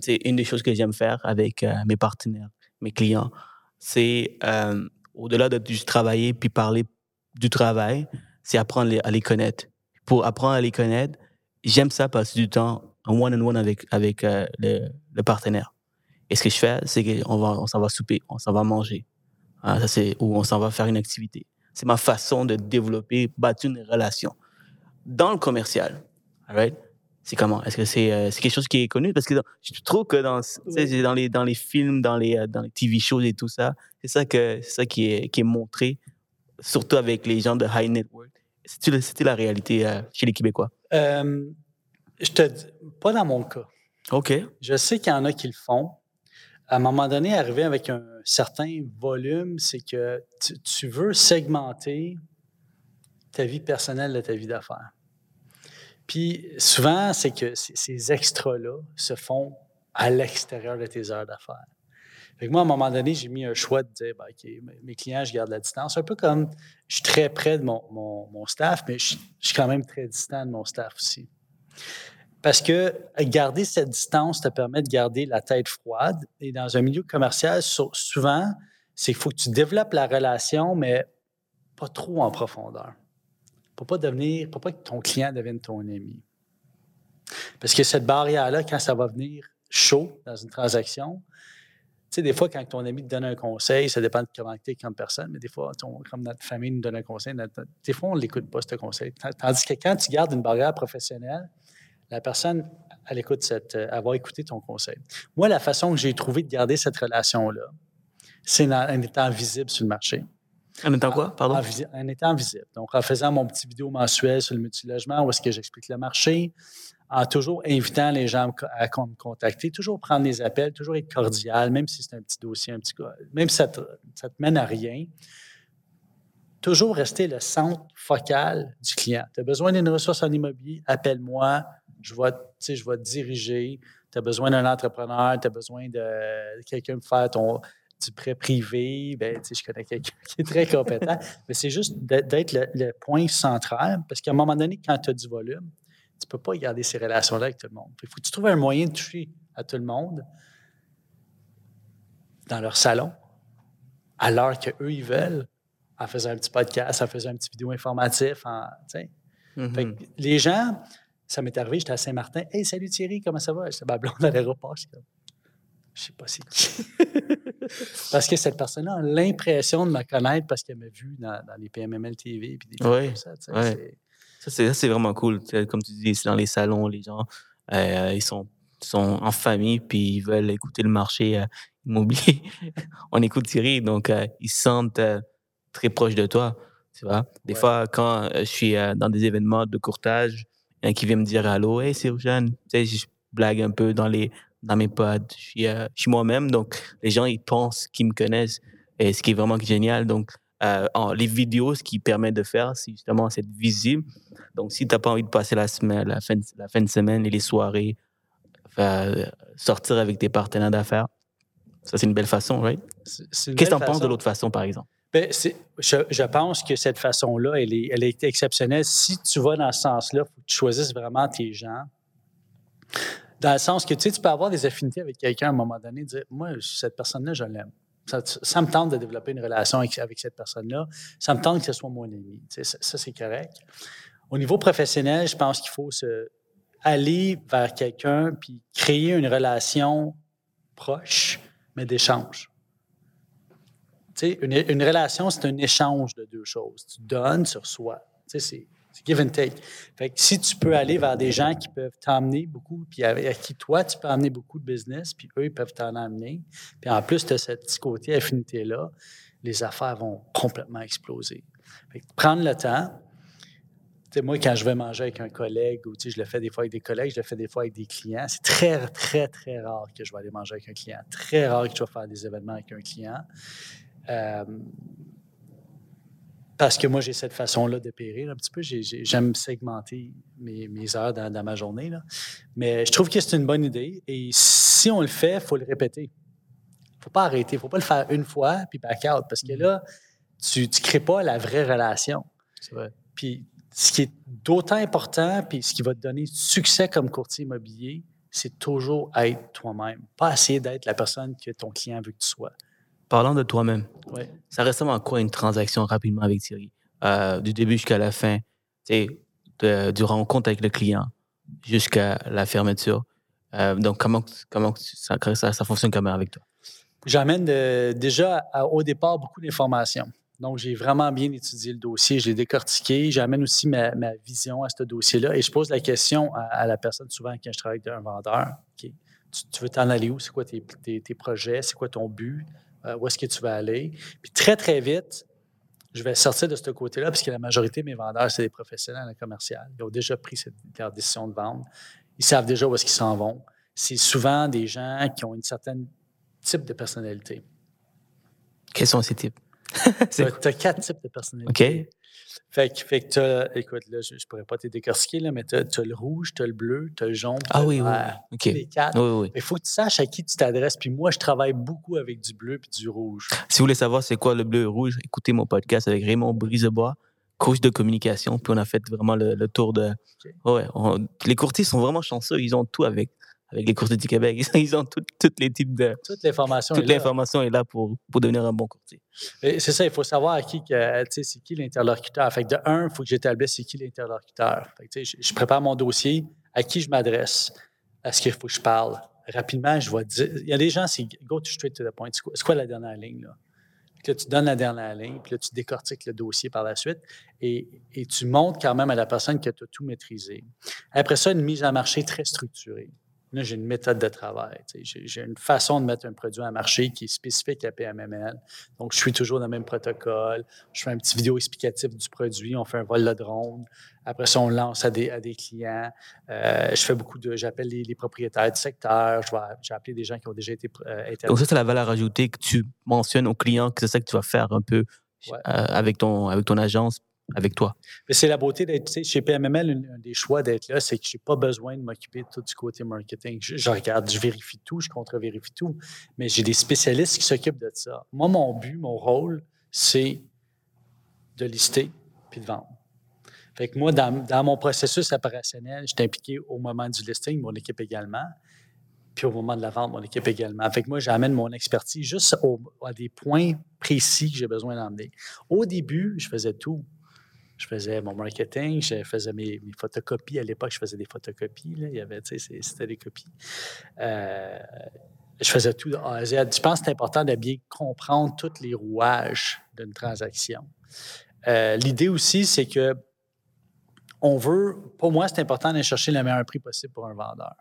c'est une des choses que j'aime faire avec mes partenaires mes clients, c'est euh, au-delà de juste travailler puis parler du travail, c'est apprendre à les connaître. Pour apprendre à les connaître, j'aime ça passer du temps en one-on-one avec, avec euh, le, partenaire. Et ce que je fais, c'est qu'on va, on s'en va souper, on s'en va manger. Ah, ça, c'est, ou on s'en va faire une activité. C'est ma façon de développer, bâtir une relation. Dans le commercial, right? C'est comment? Est-ce que c'est euh, quelque chose qui est connu? Parce que je trouve que dans, dans, les, dans les films, dans les, euh, dans les TV shows et tout ça, c'est ça, que, ça qui, est, qui est montré, surtout avec les gens de High Network. C'était la réalité euh, chez les Québécois?
Je te dis, pas dans mon cas.
OK.
Je sais qu'il y en a qui le font. À un moment donné, arriver avec un certain volume, c'est que tu veux segmenter ta vie personnelle de ta vie d'affaires. Puis souvent, c'est que ces extras-là se font à l'extérieur de tes heures d'affaires. Fait que moi, à un moment donné, j'ai mis un choix de dire, ben, OK, mes clients, je garde la distance. Un peu comme je suis très près de mon, mon, staff, mais je, suis quand même très distant de mon staff aussi. Parce que garder cette distance te permet de garder la tête froide. Et dans un milieu commercial, souvent, c'est qu'il faut que tu développes la relation, mais pas trop en profondeur. Pour pas devenir, pas que ton client devienne ton ami. Parce que cette barrière-là, quand ça va venir chaud dans une transaction, tu sais, des fois, quand ton ami te donne un conseil, ça dépend de comment tu es comme personne, mais des fois, comme notre famille nous donne un conseil, des fois, on ne l'écoute pas, ce conseil. Tandis que quand tu gardes une barrière professionnelle, la personne, elle écoute euh, elle va écouter ton conseil. Moi, la façon que j'ai trouvé de garder cette relation-là, c'est en, étant visible sur le marché.
En étant quoi, pardon?
En, étant visible. Donc, en faisant mon petit vidéo mensuel sur le multilogement, où est-ce que j'explique le marché, en toujours invitant les gens à me contacter, toujours prendre des appels, toujours être cordial, même si c'est un petit dossier, un petit même si ça te, te mène à rien. Toujours rester le centre focal du client. Tu as besoin d'une ressource en immobilier, appelle-moi, je vais, je vais te diriger. Tu as besoin d'un entrepreneur, tu as besoin de quelqu'un pour faire ton, du prêt privé. Ben, je connais quelqu'un qui est très compétent. mais c'est juste d'être le, le, point central parce qu'à un moment donné, quand tu as du volume, tu ne peux pas garder ces relations-là avec tout le monde. Il faut que tu trouves un moyen de toucher à tout le monde dans leur salon, à l'heure qu'eux, ils veulent, en faisant un petit podcast, en faisant un petit vidéo informatif. En, mm-hmm. les gens, ça m'est arrivé, j'étais à Saint-Martin. Hey, salut Thierry, comment ça va? J'étais ma blonde à l'aéroport. Je ne sais pas c'est qui. parce que cette personne-là a l'impression de me connaître parce qu'elle m'a vu dans, les PMML TV et des
choses comme ça. Ça, c'est vraiment cool. Comme tu dis, c'est dans les salons, les gens, euh, ils sont, sont en famille, puis ils veulent écouter le marché euh, immobilier. On écoute Thierry, donc euh, ils se sentent très proches de toi. Tu vois? Des fois, quand je suis dans des événements de courtage, il y en a qui vient me dire Allô, hey, c'est Eugène. Tu sais, je blague un peu dans, les, dans mes pods. Je suis, je suis moi-même, donc les gens, ils pensent qu'ils me connaissent, et ce qui est vraiment génial. Donc, euh, les vidéos, ce qui permet de faire, c'est justement cette visible. Donc, si tu n'as pas envie de passer la semaine, la fin, la fin de semaine et les soirées, sortir avec tes partenaires d'affaires, ça, c'est une belle façon, right? Qu'est-ce que tu en penses de l'autre façon, par exemple?
Ben, je, je, pense que cette façon-là, elle est, elle est exceptionnelle. Si tu vas dans ce sens-là, il faut que tu choisisses vraiment tes gens. Dans le sens que tu sais, tu peux avoir des affinités avec quelqu'un à un moment donné, dire Moi, cette personne-là, je l'aime. Ça, me tente de développer une relation avec, cette personne-là. Ça me tente que ce soit mon ami. Ça, c'est correct. Au niveau professionnel, je pense qu'il faut se aller vers quelqu'un puis créer une relation proche, mais d'échange. Une, une relation, c'est un échange de deux choses. Tu donnes, tu reçois. C'est give and take. Fait que si tu peux aller vers des gens qui peuvent t'emmener beaucoup, puis à, qui toi, tu peux amener beaucoup de business, puis eux, peuvent t'en amener, puis en plus, as ce petit côté affinité-là, les affaires vont complètement exploser. Fait que prendre le temps. moi, quand je vais manger avec un collègue, ou je le fais des fois avec des collègues, je le fais des fois avec des clients, c'est très, très, très rare que je vais aller manger avec un client. Très rare que je vais faire des événements avec un client. Euh, parce que moi, j'ai cette façon-là de périr un petit peu. J'aime segmenter mes, heures dans, ma journée. Là. Mais je trouve que c'est une bonne idée. Et si on le fait, il faut le répéter. Il ne faut pas arrêter. Il ne faut pas le faire une fois puis back out. Parce que là, tu ne crées pas la vraie relation. C'est vrai. Puis ce qui est d'autant important, puis ce qui va te donner succès comme courtier immobilier, c'est toujours être toi-même. Pas essayer d'être la personne que ton client veut que tu sois.
Parlant de toi-même, ça ressemble à quoi une transaction rapidement avec Thierry? Euh, du début jusqu'à la fin, de, du rencontre avec le client jusqu'à la fermeture. Euh, donc, comment, comment ça, ça, fonctionne comment avec toi?
J'amène déjà au départ beaucoup d'informations. Donc, j'ai vraiment bien étudié le dossier, je l'ai décortiqué. J'amène aussi ma, vision à ce dossier-là et je pose la question à, la personne souvent quand je travaille avec un vendeur. Tu, veux t'en aller où? C'est quoi tes, tes projets? C'est quoi ton but? Euh, où est-ce que tu vas aller. Puis très, très vite, je vais sortir de ce côté-là, puisque la majorité de mes vendeurs, c'est des professionnels en commercial. Ils ont déjà pris cette, leur décision de vendre. Ils savent déjà où est-ce qu'ils s'en vont. C'est souvent des gens qui ont une certaine type de personnalité.
Quels sont ces types?
Tu as, quatre types de personnalités. Fait que, fait que écoute, là, je, je pourrais pas te décortiquer, là, mais tu as, le rouge, tu as le bleu, tu as le jaune, t'as
Ah oui, oui,
vert.
oui. OK.
Les quatre.
Oui, oui.
Il faut que tu saches à qui tu t'adresses. Puis moi, je travaille beaucoup avec du bleu puis du rouge.
Si vous voulez savoir c'est quoi le bleu et le rouge, écoutez mon podcast avec Raymond Brisebois, coach de communication. Puis on a fait vraiment le, le tour de. Ouais, on- les courtiers sont vraiment chanceux. Ils ont tout avec, avec les courtiers du Québec. Ils ont, ils ont tout- tous les types de.
Toute l'information
Toute
est là.
est là pour, pour devenir un bon courtier.
Et C'est ça, il faut savoir à qui, que, c'est qui l'interlocuteur. Fait que de un, il faut que j'établisse c'est qui l'interlocuteur. Fait que, je, je prépare mon dossier, à qui je m'adresse, à ce qu'il faut que je parle. Rapidement, je vais dire. Il y a des gens, c'est go to straight to the point. C'est quoi, c'est quoi la dernière ligne, là? Que là, tu donnes la dernière ligne, puis là, tu décortiques le dossier par la suite et, et tu montres quand même à la personne que tu as tout maîtrisé. Après ça, une mise en marché très structurée. Là, j'ai une méthode de travail. J'ai une façon de mettre un produit en marché qui est spécifique à PMML. Donc, je suis toujours dans le même protocole. Je fais un petit vidéo explicatif du produit. On fait un vol de drone. Après ça, on lance à des, à des clients. Euh, je fais beaucoup de. J'appelle les, les propriétaires du secteur. J'ai appelé des gens qui ont déjà été euh,
Donc, ça, c'est la valeur ajoutée que tu mentionnes aux clients, que c'est ça que tu vas faire un peu
Ouais.
euh, avec, ton, avec ton agence, avec toi.
C'est la beauté d'être, chez PMML, un, des choix d'être là, c'est que je n'ai pas besoin de m'occuper de tout du côté marketing. Je, regarde, je vérifie tout, je contre-vérifie tout, mais j'ai des spécialistes qui s'occupent de ça. Moi, mon but, mon rôle, c'est de lister puis de vendre. Fait moi, dans, mon processus opérationnel, je suis impliqué au moment du listing, mon équipe également, puis au moment de la vente, mon équipe également. Fait que moi, j'amène mon expertise juste à des points précis que j'ai besoin d'emmener. Au début, je faisais tout. Je faisais mon marketing, je faisais mes, photocopies. À l'époque, je faisais des photocopies. Il y avait, tu sais, c'était des copies. Euh, je faisais tout de. Je pense que c'est important de bien comprendre tous les rouages d'une transaction. Euh, L'idée aussi, c'est que on veut, pour moi, c'est important d'aller chercher le meilleur prix possible pour un vendeur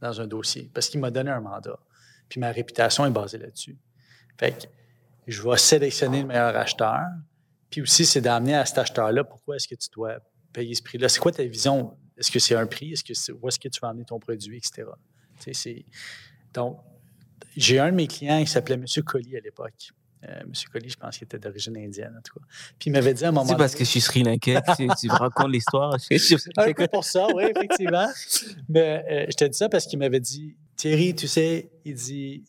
dans un dossier parce qu'il m'a donné un mandat. Puis ma réputation est basée là-dessus. Fait que je vais sélectionner le meilleur acheteur. Puis aussi, c'est d'amener à cet acheteur-là pourquoi est-ce que tu dois payer ce prix-là? C'est quoi ta vision? Est-ce que c'est un prix? Est-ce que c'est, où est-ce que tu vas amener ton produit, etc. Donc, j'ai un de mes clients qui s'appelait M. Colli à l'époque. Euh, M. Colli, je pense qu'il était d'origine indienne, en tout cas. Puis il m'avait dit à un moment
C'est parce que je suis Sri Lankais, tu, tu me racontes l'histoire.
Un peu pour ça, oui, effectivement. Mais euh, je te dis ça parce qu'il m'avait dit Thierry, tu sais, il dit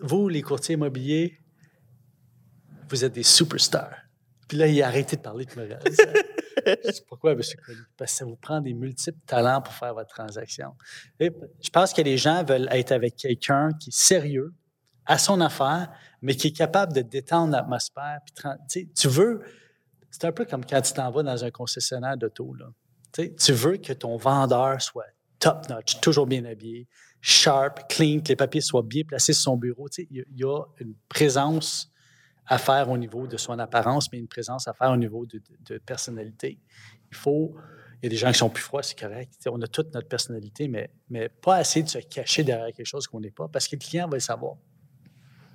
Vous, les courtiers immobiliers, vous êtes des superstars. Puis là, il a arrêté de parler de me dis, Pourquoi, M. Colli? Parce que ça vous prend des multiples talents pour faire votre transaction. Et je pense que les gens veulent être avec quelqu'un qui est sérieux à son affaire, mais qui est capable de détendre l'atmosphère. puis tu veux. C'est un peu comme quand tu t'en vas dans un concessionnaire d'auto. là. Tu veux que ton vendeur soit top-notch, toujours bien habillé, sharp, clean, que les papiers soient bien placés sur son bureau. Y, il y a une présence à faire au niveau de son apparence, mais une présence à faire au niveau de, personnalité. Il faut. Il y a des gens qui sont plus froids, c'est correct. On a toute notre personnalité, mais, mais pas assez de se cacher derrière quelque chose qu'on n'est pas, parce que le client va le savoir.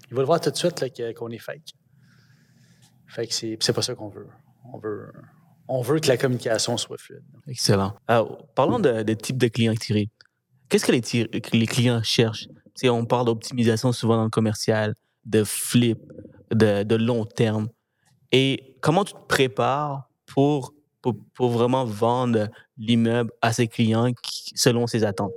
Il va le voir tout de suite qu'on est fake. Fait que c'est pas ça qu'on veut. On veut, on veut que la communication soit fluide.
Excellent. Alors, parlons de, de type de client Thierry. Qu'est-ce que les, clients cherchent? On parle d'optimisation souvent dans le commercial, de flip, de, long terme. Et comment tu te prépares pour, pour, vraiment vendre l'immeuble à ses clients selon ses attentes?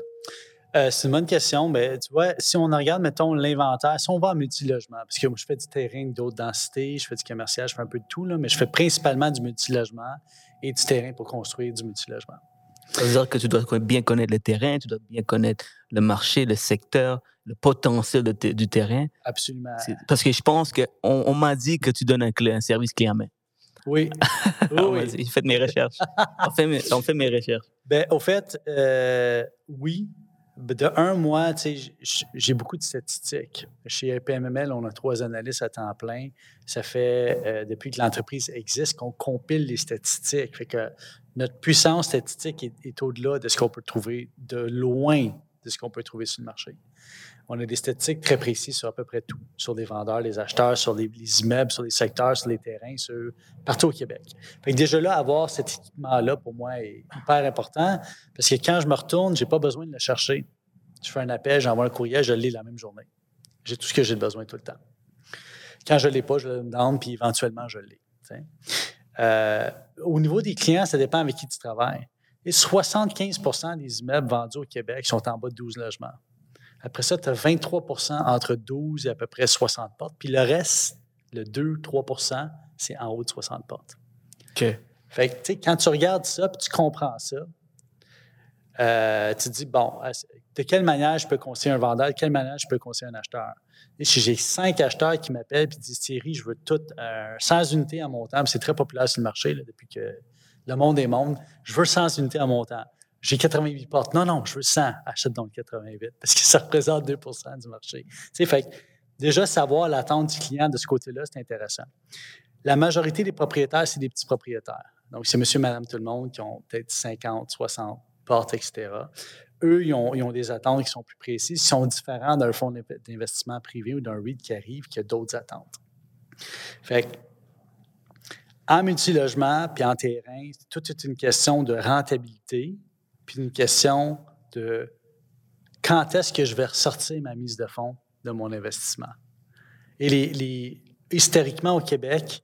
Euh, c'est une bonne question. Mais tu vois, si on regarde, mettons, l'inventaire, si on va en multilogement, parce que moi, je fais du terrain de haute densité, je fais du commercial, je fais un peu de tout, là, mais je fais principalement du multilogement et du terrain pour construire du multilogement.
Ça veut dire que tu dois bien connaître le terrain, tu dois bien connaître le marché, le secteur, le potentiel de du terrain.
Absolument.
Parce que je pense qu'on on, m'a dit que tu donnes un, clé- un service clé en main.
Oui. Oui,
J'ai fait mes recherches. on, fait mes, on fait mes recherches.
Ben, au fait, euh, oui. Ben, De un mois, j'ai beaucoup de statistiques. Chez PMML, on a trois analystes à temps plein. Ça fait euh, depuis que l'entreprise existe qu'on compile les statistiques. Fait que notre puissance statistique est, au-delà de ce qu'on peut trouver, de loin de ce qu'on peut trouver sur le marché. On a des statistiques très précises sur à peu près tout, sur les vendeurs, les acheteurs, sur les, les immeubles, sur les secteurs, sur les terrains, partout au Québec. Fait déjà là, avoir cet équipement-là, pour moi, est hyper important parce que quand je me retourne, je n'ai pas besoin de le chercher. Je fais un appel, j'envoie un courriel, je le lis la même journée. J'ai tout ce que j'ai besoin tout le temps. Quand je ne l'ai pas, je le donne, puis éventuellement, je l'ai. Euh, au niveau des clients, ça dépend avec qui tu travailles. Et 75% des immeubles vendus au Québec sont en bas de 12 logements. Après ça, tu as 23% entre 12 et à peu près 60 portes. Puis le reste, le 2-3% c'est en haut de 60 portes.
OK.
Fait que, tu sais, quand tu regardes ça, puis tu comprends ça, euh, tu te dis, bon, de quelle manière je peux conseiller un vendeur, de quelle manière je peux conseiller un acheteur? J'ai cinq acheteurs qui m'appellent et disent Thierry, je veux tout, euh, 100 unités en montant. C'est très populaire sur le marché depuis que le monde est monde. Je veux 100 unités en montant. J'ai 88 portes. Non, non, je veux 100. Achète donc 88 parce que ça représente 2% du marché. Fait déjà savoir l'attente du client de ce côté-là, c'est intéressant. La majorité des propriétaires, c'est des petits propriétaires. Donc, c'est monsieur, madame, tout le monde qui ont peut-être 50, 60 portes, etc. Eux, ils ont, des attentes qui sont plus précises, qui sont différents d'un fonds d'investissement privé ou d'un REIT qui arrive, qui a d'autres attentes. Fait que, en multilogement puis en terrain, tout est une question de rentabilité, puis une question de quand est-ce que je vais ressortir ma mise de fonds de mon investissement. Et historiquement au Québec,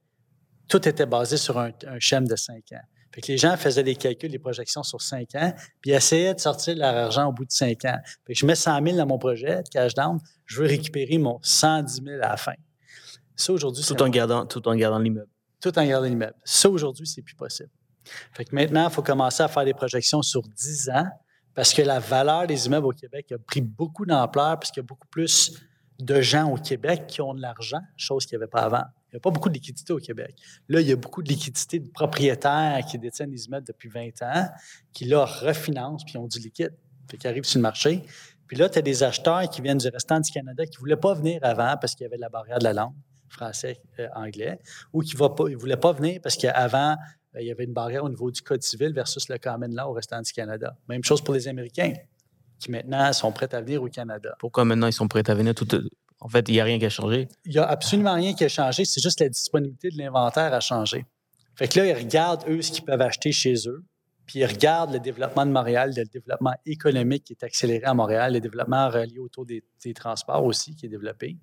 tout était basé sur un, un schéma de cinq ans. Fait que les gens faisaient des calculs, des projections sur cinq ans, puis essayaient de sortir leur argent au bout de cinq ans. Fait que je mets 100 000 dans mon projet de cash down, je veux récupérer mon 110 000 à la fin.
Ça, aujourd'hui, tout, en gardant, tout en gardant l'immeuble.
Tout en gardant l'immeuble. Ça, aujourd'hui, c'est plus possible. Fait que maintenant, il faut commencer à faire des projections sur 10 ans parce que la valeur des immeubles au Québec a pris beaucoup d'ampleur puisqu'il y a beaucoup plus de gens au Québec qui ont de l'argent, chose qu'il n'y avait pas avant. N'y a pas beaucoup de liquidité au Québec. Là, il y a beaucoup de liquidité de propriétaires qui détiennent des immeubles depuis 20 ans, qui là refinancent puis ont du liquide, puis qui arrivent sur le marché. Puis là, tu as des acheteurs qui viennent du restant du Canada qui ne voulaient pas venir avant parce qu'il y avait la barrière de la langue, français, euh, anglais, ou qui ne voulaient pas venir parce qu'avant, euh, il y avait une barrière au niveau du Code civil versus le common law au restant du Canada. Même chose pour les Américains qui maintenant sont prêts à venir au Canada.
Pourquoi maintenant ils sont prêts à venir? Tout, en fait, il n'y a rien qui a changé.
Il n'y a absolument rien qui a changé. C'est juste la disponibilité de l'inventaire a changé. Fait que là, ils regardent, eux, ce qu'ils peuvent acheter chez eux. Puis ils regardent le développement de Montréal, le développement économique qui est accéléré à Montréal, le développement relié autour des, transports aussi qui est développé.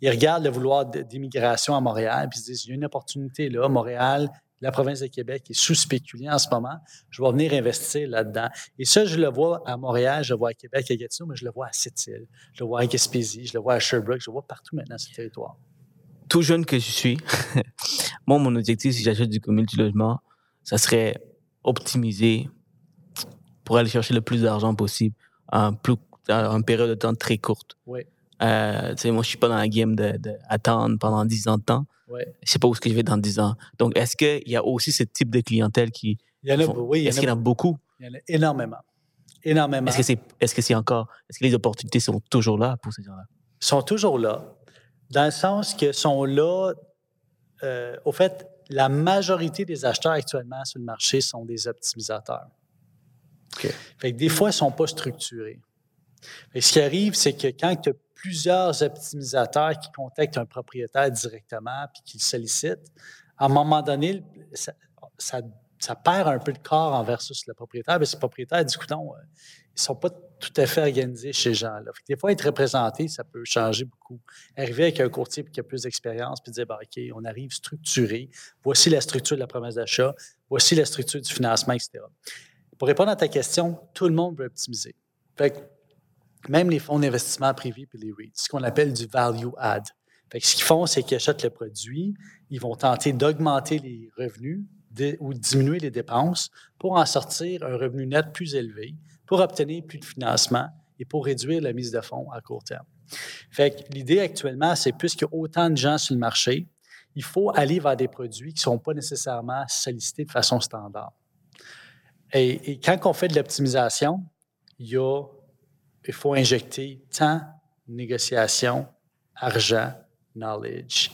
Ils regardent le vouloir d'immigration à Montréal, puis ils se disent, il y a une opportunité là. Montréal, la province de Québec est sous-spéculée en ce moment. Je vais venir investir là-dedans. Et ça, je le vois à Montréal, je le vois à Québec, à Gatineau, mais je le vois à Sept-Îles, je le vois à Gaspésie, je le vois à Sherbrooke, je le vois partout maintenant sur le territoire.
Tout jeune que je suis, moi, mon objectif, si j'achète du du logement, ça serait optimiser pour aller chercher le plus d'argent possible en, plus, en période de temps très courte.
Oui.
Euh, moi, je suis pas dans la game d'attendre pendant 10 ans de temps.
Ouais.
Je sais pas où ce que je vais dans 10 ans. Donc, est-ce qu'il y a aussi ce type de clientèle qui.
Il y en a, oui.
Est-ce qu'il y en a beaucoup?
Il y en a énormément. Énormément.
Est-ce que c'est est -ce c'est encore. Est-ce que les opportunités sont toujours là pour ces gens-là?
sont toujours là. Dans le sens que sont là. Euh, au fait, la majorité des acheteurs actuellement sur le marché sont des optimisateurs. Fait que des fois, ils ne sont pas structurés. Et ce qui arrive, c'est que quand tu as plusieurs optimisateurs qui contactent un propriétaire directement puis qui le sollicitent, à un moment donné, ça, perd un peu de corps envers le propriétaire. Mais ce propriétaire dit, écoutons, euh, ils sont pas tout à fait organisés chez gens-là. Des fois, être représenté, ça peut changer beaucoup. Arriver avec un courtier qui a plus d'expérience, puis dire, bah, OK, on arrive structuré. Voici la structure de la promesse d'achat. Voici la structure du financement, etc. Pour répondre à ta question, tout le monde veut optimiser. Fait même les fonds d'investissement privés et les REITs, ce qu'on appelle du value add. ce qu'ils font, c'est qu'ils achètent le produit, ils vont tenter d'augmenter les revenus ou diminuer les dépenses pour en sortir un revenu net plus élevé, pour obtenir plus de financement et pour réduire la mise de fonds à court terme. Fait l'idée actuellement, c'est puisqu'il y a autant de gens sur le marché, il faut aller vers des produits qui ne sont pas nécessairement sollicités de façon standard. Et, et quand on fait de l'optimisation, il y a il faut injecter temps, négociation, argent, knowledge.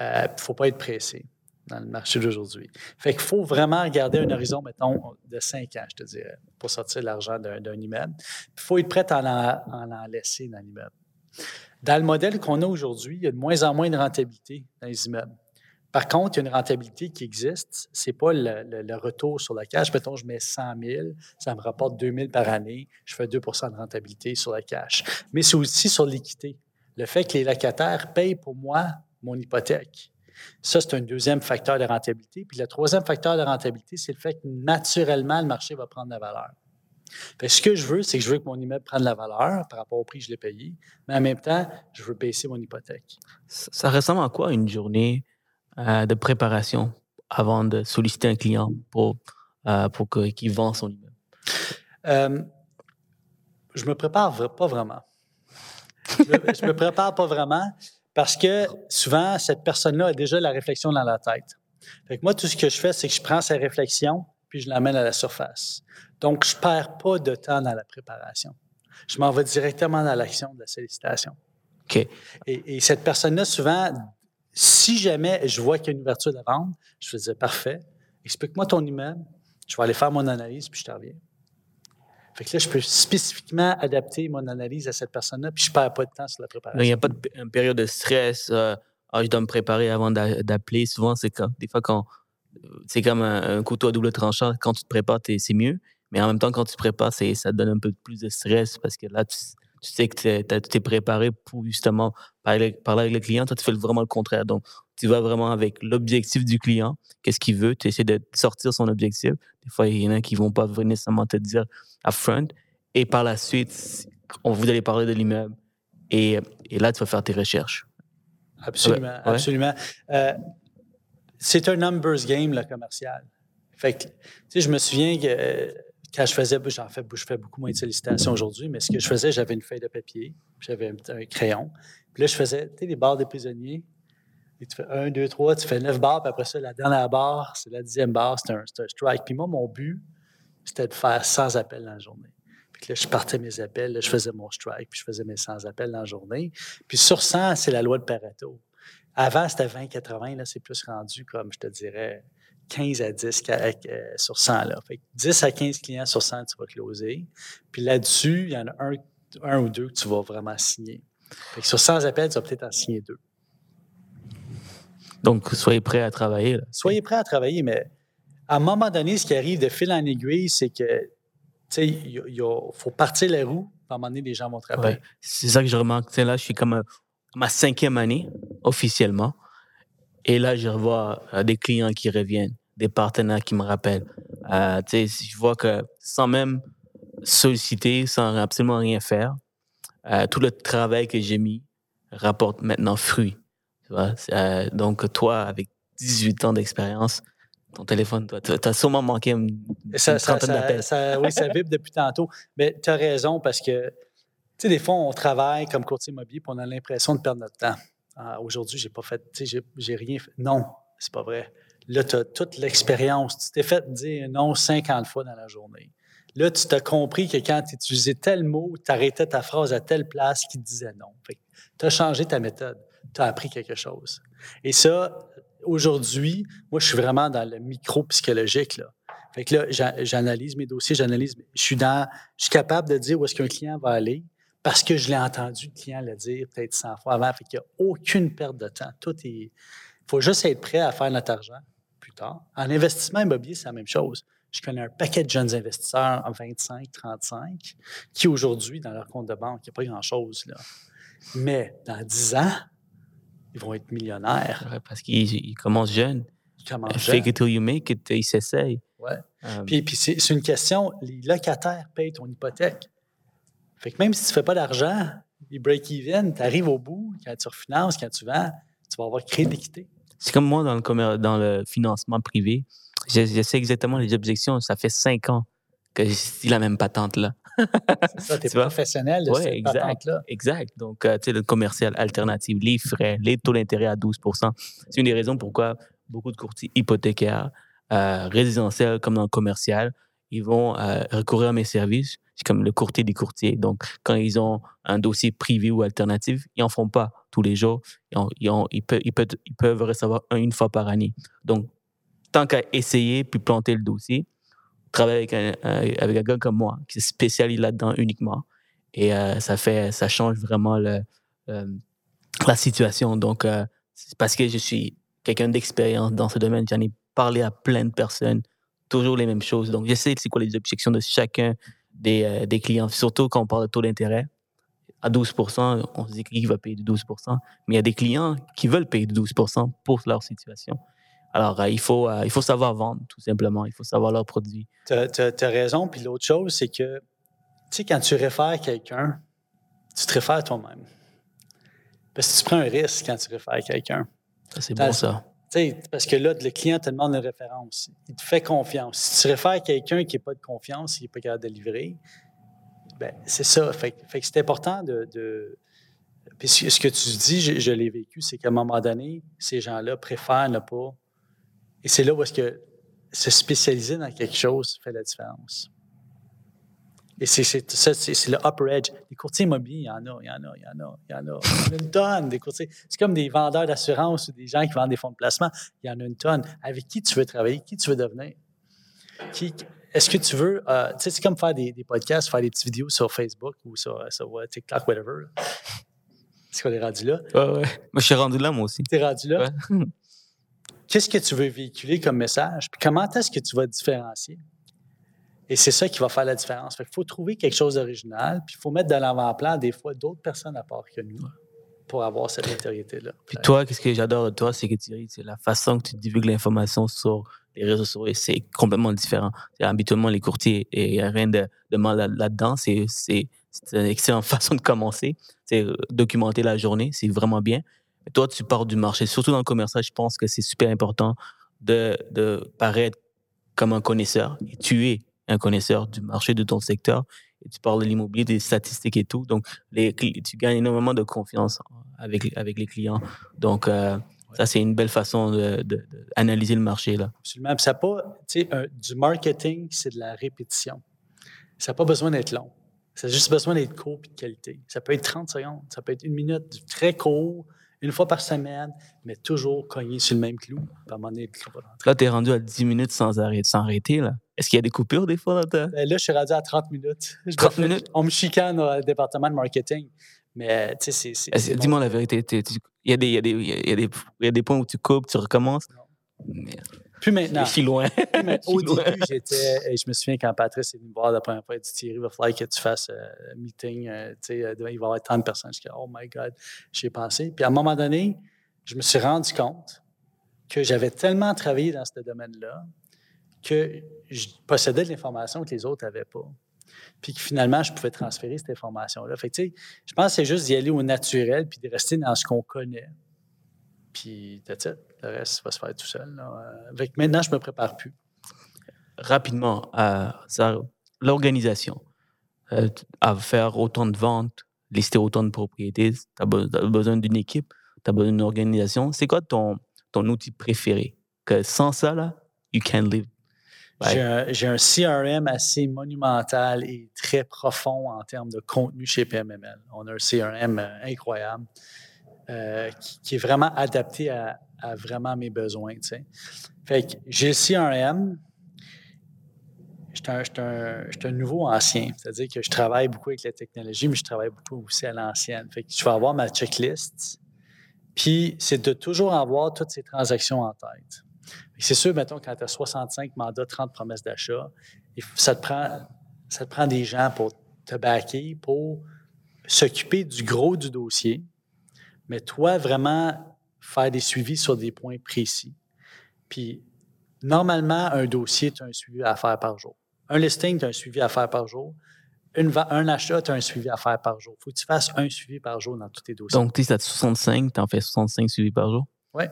Il euh, ne faut pas être pressé dans le marché d'aujourd'hui. Fait qu'il faut vraiment regarder un horizon, mettons, de cinq ans, je te dirais, pour sortir l'argent d'un immeuble. Il faut être prêt à en, en laisser dans l'immeuble. Dans le modèle qu'on a aujourd'hui, il y a de moins en moins de rentabilité dans les immeubles. Par contre, il y a une rentabilité qui existe. Ce n'est pas le, retour sur la cash. Mettons, je mets 100 000, ça me rapporte 2 000 par année, je fais 2% de rentabilité sur la cash. Mais c'est aussi sur l'équité. Le fait que les locataires payent pour moi mon hypothèque. Ça, c'est un deuxième facteur de rentabilité. Puis le troisième facteur de rentabilité, c'est le fait que naturellement, le marché va prendre la valeur. ce que je veux, c'est que je veux que mon immeuble prenne la valeur par rapport au prix que je l'ai payé, mais en même temps, je veux baisser mon hypothèque.
Ça ressemble à quoi une journée euh, de préparation avant de solliciter un client pour, euh, pour qu'il vende son immeuble?
Euh, je me prépare pas vraiment. Je me, me prépare pas vraiment parce que souvent, cette personne-là a déjà la réflexion dans la tête. Fait moi, tout ce que je fais, c'est que je prends sa réflexion puis je l'amène à la surface. Donc, je perds pas de temps dans la préparation. Je m'en vais directement dans l'action de la sollicitation.
OK.
Et, et cette personne-là, souvent, si jamais je vois qu'il y a une ouverture de vente, je vais dire parfait, explique-moi ton immeuble, je vais aller faire mon analyse puis je te reviens. Fait que là, je peux spécifiquement adapter mon analyse à cette personne-là, puis je ne perds pas de temps sur la préparation.
Il n'y a pas de période de stress. Euh, ah, je dois me préparer avant d'appeler. Souvent, c'est quand, des fois, quand c'est comme un, couteau à double tranchant. Quand tu te prépares, c'est mieux. Mais en même temps, quand tu te prépares, ça te donne un peu plus de stress parce que là, tu, sais que tu es préparé pour justement parler, parler avec le client. Toi, tu fais vraiment le contraire. Donc, tu vas vraiment avec l'objectif du client, qu'est-ce qu'il veut, tu essaies de sortir son objectif. Des fois, il y en a qui ne vont pas nécessairement te dire upfront. Et par la suite, on vous allez parler de l'immeuble. Et, et, là, tu vas faire tes recherches.
Absolument, absolument. Euh, c'est un numbers game, le commercial. Fait que, tu sais, je me souviens que euh, quand je faisais, j'en fais, je fais beaucoup moins de sollicitations aujourd'hui, mais ce que je faisais, j'avais une feuille de papier, j'avais un, crayon. Puis là, je faisais, tu sais, les barres de prisonniers. Et tu fais un, deux, trois, tu fais neuf barres, puis après ça, la dernière barre, c'est la dixième barre, c'est un, un, strike. Puis moi, mon but, c'était de faire 100 appels dans la journée. Puis là, je partais mes appels, là, je faisais mon strike, puis je faisais mes 100 appels dans la journée. Puis sur 100, c'est la loi de Pareto. Avant, c'était 20-80, là, c'est plus rendu comme, je te dirais, 15 à 10 euh, sur 100. Là. Fait 10 à 15 clients sur 100, tu vas closer. Puis là-dessus, il y en a un, un, ou deux que tu vas vraiment signer. Fait que sur 100 appels, tu vas peut-être en signer deux.
Donc, soyez prêts à travailler.
Soyez prêts à travailler, mais à un moment donné, ce qui arrive de fil en aiguille, c'est que, tu il faut partir les roues, à un moment donné, les gens vont travailler.
C'est ça que je remarque. là, je suis comme à ma cinquième année, officiellement. Et là, je revois euh, des clients qui reviennent, des partenaires qui me rappellent. Euh, je vois que sans même solliciter, sans absolument rien faire, euh, tout le travail que j'ai mis rapporte maintenant fruit. Euh, donc, toi, avec 18 ans d'expérience, ton téléphone, tu as sûrement manqué une,
ça, trentaine d'appels. oui, ça vibre depuis tantôt. Mais tu as raison parce que, tu sais, des fois, on travaille comme courtier immobilier et on a l'impression de perdre notre temps. Ah, aujourd'hui, j'ai pas fait, j'ai rien fait. Non, c'est pas vrai. Là, tu as toute l'expérience. Tu t'es fait dire non 50 fois dans la journée. Là, tu t'as compris que quand tu utilisais tel mot, tu arrêtais ta phrase à telle place qui disait non. Tu as changé ta méthode tu as appris quelque chose. Et ça, aujourd'hui, moi, je suis vraiment dans le micro-psychologique. Là. Fait que là, j'analyse mes dossiers, j'analyse. Je suis dans. Je suis capable de dire où est-ce qu'un client va aller parce que je l'ai entendu le client le dire peut-être 100 fois avant. Fait qu'il n'y a aucune perte de temps. Tout est. Il faut juste être prêt à faire notre argent plus tard. En investissement immobilier, c'est la même chose. Je connais un paquet de jeunes investisseurs en 25, 35 qui aujourd'hui, dans leur compte de banque, il n'y a pas grand-chose. Là. Mais dans 10 ans, ils vont être millionnaires.
parce qu'ils commencent jeunes. Ils commencent jeunes. Fake it till you make it, ils s'essayent.
Oui. Euh, puis, puis c'est une question, les locataires payent ton hypothèque. Fait que même si tu ne fais pas d'argent, ils break even, tu arrives au bout, quand tu refinances, quand tu vends, tu vas avoir créé de l'équité.
C'est comme moi dans le, dans le financement privé. Je, je, sais exactement les objections. Ça fait cinq ans que j'ai la même patente-là
c'est ça, tu es professionnel de cette
exact, Exact. Donc, euh, tu sais, le commercial alternatif, les frais, les taux d'intérêt à 12% C'est une des raisons pourquoi beaucoup de courtiers hypothécaires, euh, résidentiels comme dans le commercial, ils vont euh, recourir à mes services. C'est comme le courtier des courtiers. Donc, quand ils ont un dossier privé ou alternatif, ils n'en font pas tous les jours. Ils, ils, peuvent, ils, peuvent, ils peuvent recevoir une fois par année. Donc, tant qu'à essayer puis planter le dossier, travailler avec un, avec un gars comme moi qui se spécialise là-dedans uniquement. Et euh, ça fait, ça change vraiment le, la situation. Donc, euh, c'est parce que je suis quelqu'un d'expérience dans ce domaine. J'en ai parlé à plein de personnes, toujours les mêmes choses. Donc, je sais c'est quoi les objections de chacun des, euh, des clients, surtout quand on parle de taux d'intérêt. à 12 on se dit qui va payer de 12 mais il y a des clients qui veulent payer de 12% pour leur situation. Alors, euh, il, faut, euh, il faut savoir vendre, tout simplement. Il faut savoir leur produit.
Tu as, raison. Puis l'autre chose, c'est que, tu sais, quand tu réfères quelqu'un, tu te réfères toi-même. Parce que tu prends un risque quand tu réfères quelqu'un.
c'est bon, ça.
Parce que là, le client te demande une référence. Il te fait confiance. Si tu réfères quelqu'un qui n'a pas de confiance, il n'est pas capable de livrer, ben, c'est ça. Fait, que c'est important de, Puis ce que tu dis, je, l'ai vécu, c'est qu'à un moment donné, ces gens-là préfèrent ne pas. Et c'est là où est-ce que se spécialiser dans quelque chose fait la différence. Et c'est ça, c'est le upper edge. Les courtiers immobiliers, il y en a, il y en a, il y en a, il y en a. Il y en a une tonne des courtiers. C'est comme des vendeurs d'assurance ou des gens qui vendent des fonds de placement. Il y en a une tonne. Avec qui tu veux travailler? Qui tu veux devenir? Qui, est-ce que tu veux, euh, tu sais, c'est comme faire des, podcasts, faire des petites vidéos sur Facebook ou sur, TikTok, whatever. Est-ce qu'on est rendu là?
Ouais, ouais. Moi, je suis rendu là, moi aussi.
Tu es rendu là? Qu'est-ce que tu veux véhiculer comme message? Puis comment est-ce que tu vas te différencier? Et c'est ça qui va faire la différence. il faut trouver quelque chose d'original, puis il faut mettre de l'avant-plan des fois d'autres personnes à part que nous pour avoir cette notoriété-là.
Puis toi, qu'est-ce que j'adore de toi, c'est que tu c'est la façon que tu divulgues l'information sur les réseaux sociaux, c'est complètement différent. Habituellement, les courtiers, il n'y a rien de, mal là-dedans. C'est une excellente façon de commencer. C'est euh, documenter la journée, c'est vraiment bien. toi, tu pars du marché. Surtout dans le commercial, je pense que c'est super important de, paraître comme un connaisseur. Tu es un connaisseur du marché de ton secteur et tu parles de l'immobilier, des statistiques et tout. Donc, les, tu gagnes énormément de confiance avec, avec les clients. Donc, euh, ça, c'est une belle façon d'analyser de, le marché. Là.
Absolument. ça pas, tu sais, du marketing, c'est de la répétition. Ça n'a pas besoin d'être long. Ça a juste besoin d'être court et de qualité. Ça peut être 30 secondes, ça peut être une minute, très court, une fois par semaine, mais toujours cogner sur le même clou. À un moment donné,
Là, tu es rendu à 10 minutes sans, arrêter, sans arrêter. Là. Est-ce qu'il y a des coupures des fois?
Là, ben là je suis rendu à 30 minutes.
30 minutes?
On me chicane au département de marketing. Mais, tu sais, c'est.
Dis-moi la vérité. Il y, a des, y, y, y a des points où tu coupes, tu recommences? Non.
Plus maintenant.
Je suis loin.
Au début, j'étais. Je me souviens quand Patrice est venu me voir la première fois, il dit Thierry, il va falloir que tu fasses un euh, meeting. Euh, tu sais, euh, il va y avoir tant de personnes. Je dis Oh my God, j'y ai pensé. Puis à un moment donné, je me suis rendu compte que j'avais tellement travaillé dans ce domaine-là que je possédais de l'information que les autres n'avaient pas. Puis que finalement, je pouvais transférer cette information-là. Fait que, je pense que c'est juste d'y aller au naturel puis de rester dans ce qu'on connaît. Puis, Le reste va se faire tout seul. Maintenant, je ne me prépare plus.
Rapidement, euh, l'organisation, euh, à faire autant de ventes, lister autant de propriétés, tu as, besoin d'une équipe, tu as besoin d'une organisation. C'est quoi ton, ton outil préféré? Que sans ça, là, you can't live.
J'ai un, CRM assez monumental et très profond en termes de contenu chez PMML. On a un CRM euh, incroyable. Euh, qui, est vraiment adapté à, vraiment mes besoins. Fait que j'ai le CRM. Je suis un, nouveau ancien. C'est-à-dire que je travaille beaucoup avec la technologie, mais je travaille beaucoup aussi à l'ancienne. Fait que je vais avoir ma checklist. Puis, c'est de toujours avoir toutes ces transactions en tête. C'est sûr, mettons, quand tu as 65 mandats, 30 promesses d'achat, ça te, prend, ça te prend des gens pour te backer, pour s'occuper du gros du dossier, mais toi, vraiment faire des suivis sur des points précis. Puis, normalement, un dossier, tu as un suivi à faire par jour. Un listing, tu as un suivi à faire par jour. un achat, tu as un suivi à faire par jour. Il faut que tu fasses un suivi par jour dans tous tes dossiers.
Donc, tu es à 65, tu en fais 65 suivis par jour?
Oui.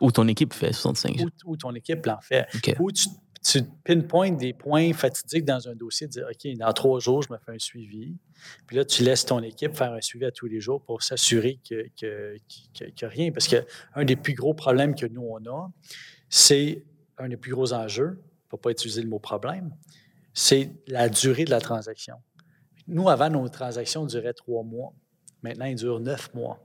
Ou ton équipe fait 65
Ou, ton équipe l'en fait. Ou tu tu pinpointes des points fatidiques dans un dossier, dire OK, dans trois jours, je me fais un suivi. Puis là, tu laisses ton équipe faire un suivi à tous les jours pour s'assurer qu'il que, que, rien. Parce qu'un des plus gros problèmes que nous, on a, c'est un des plus gros enjeux, pour ne pas utiliser le mot problème, c'est la durée de la transaction. Nous, avant, nos transactions duraient trois mois. Maintenant, ils durent neuf mois.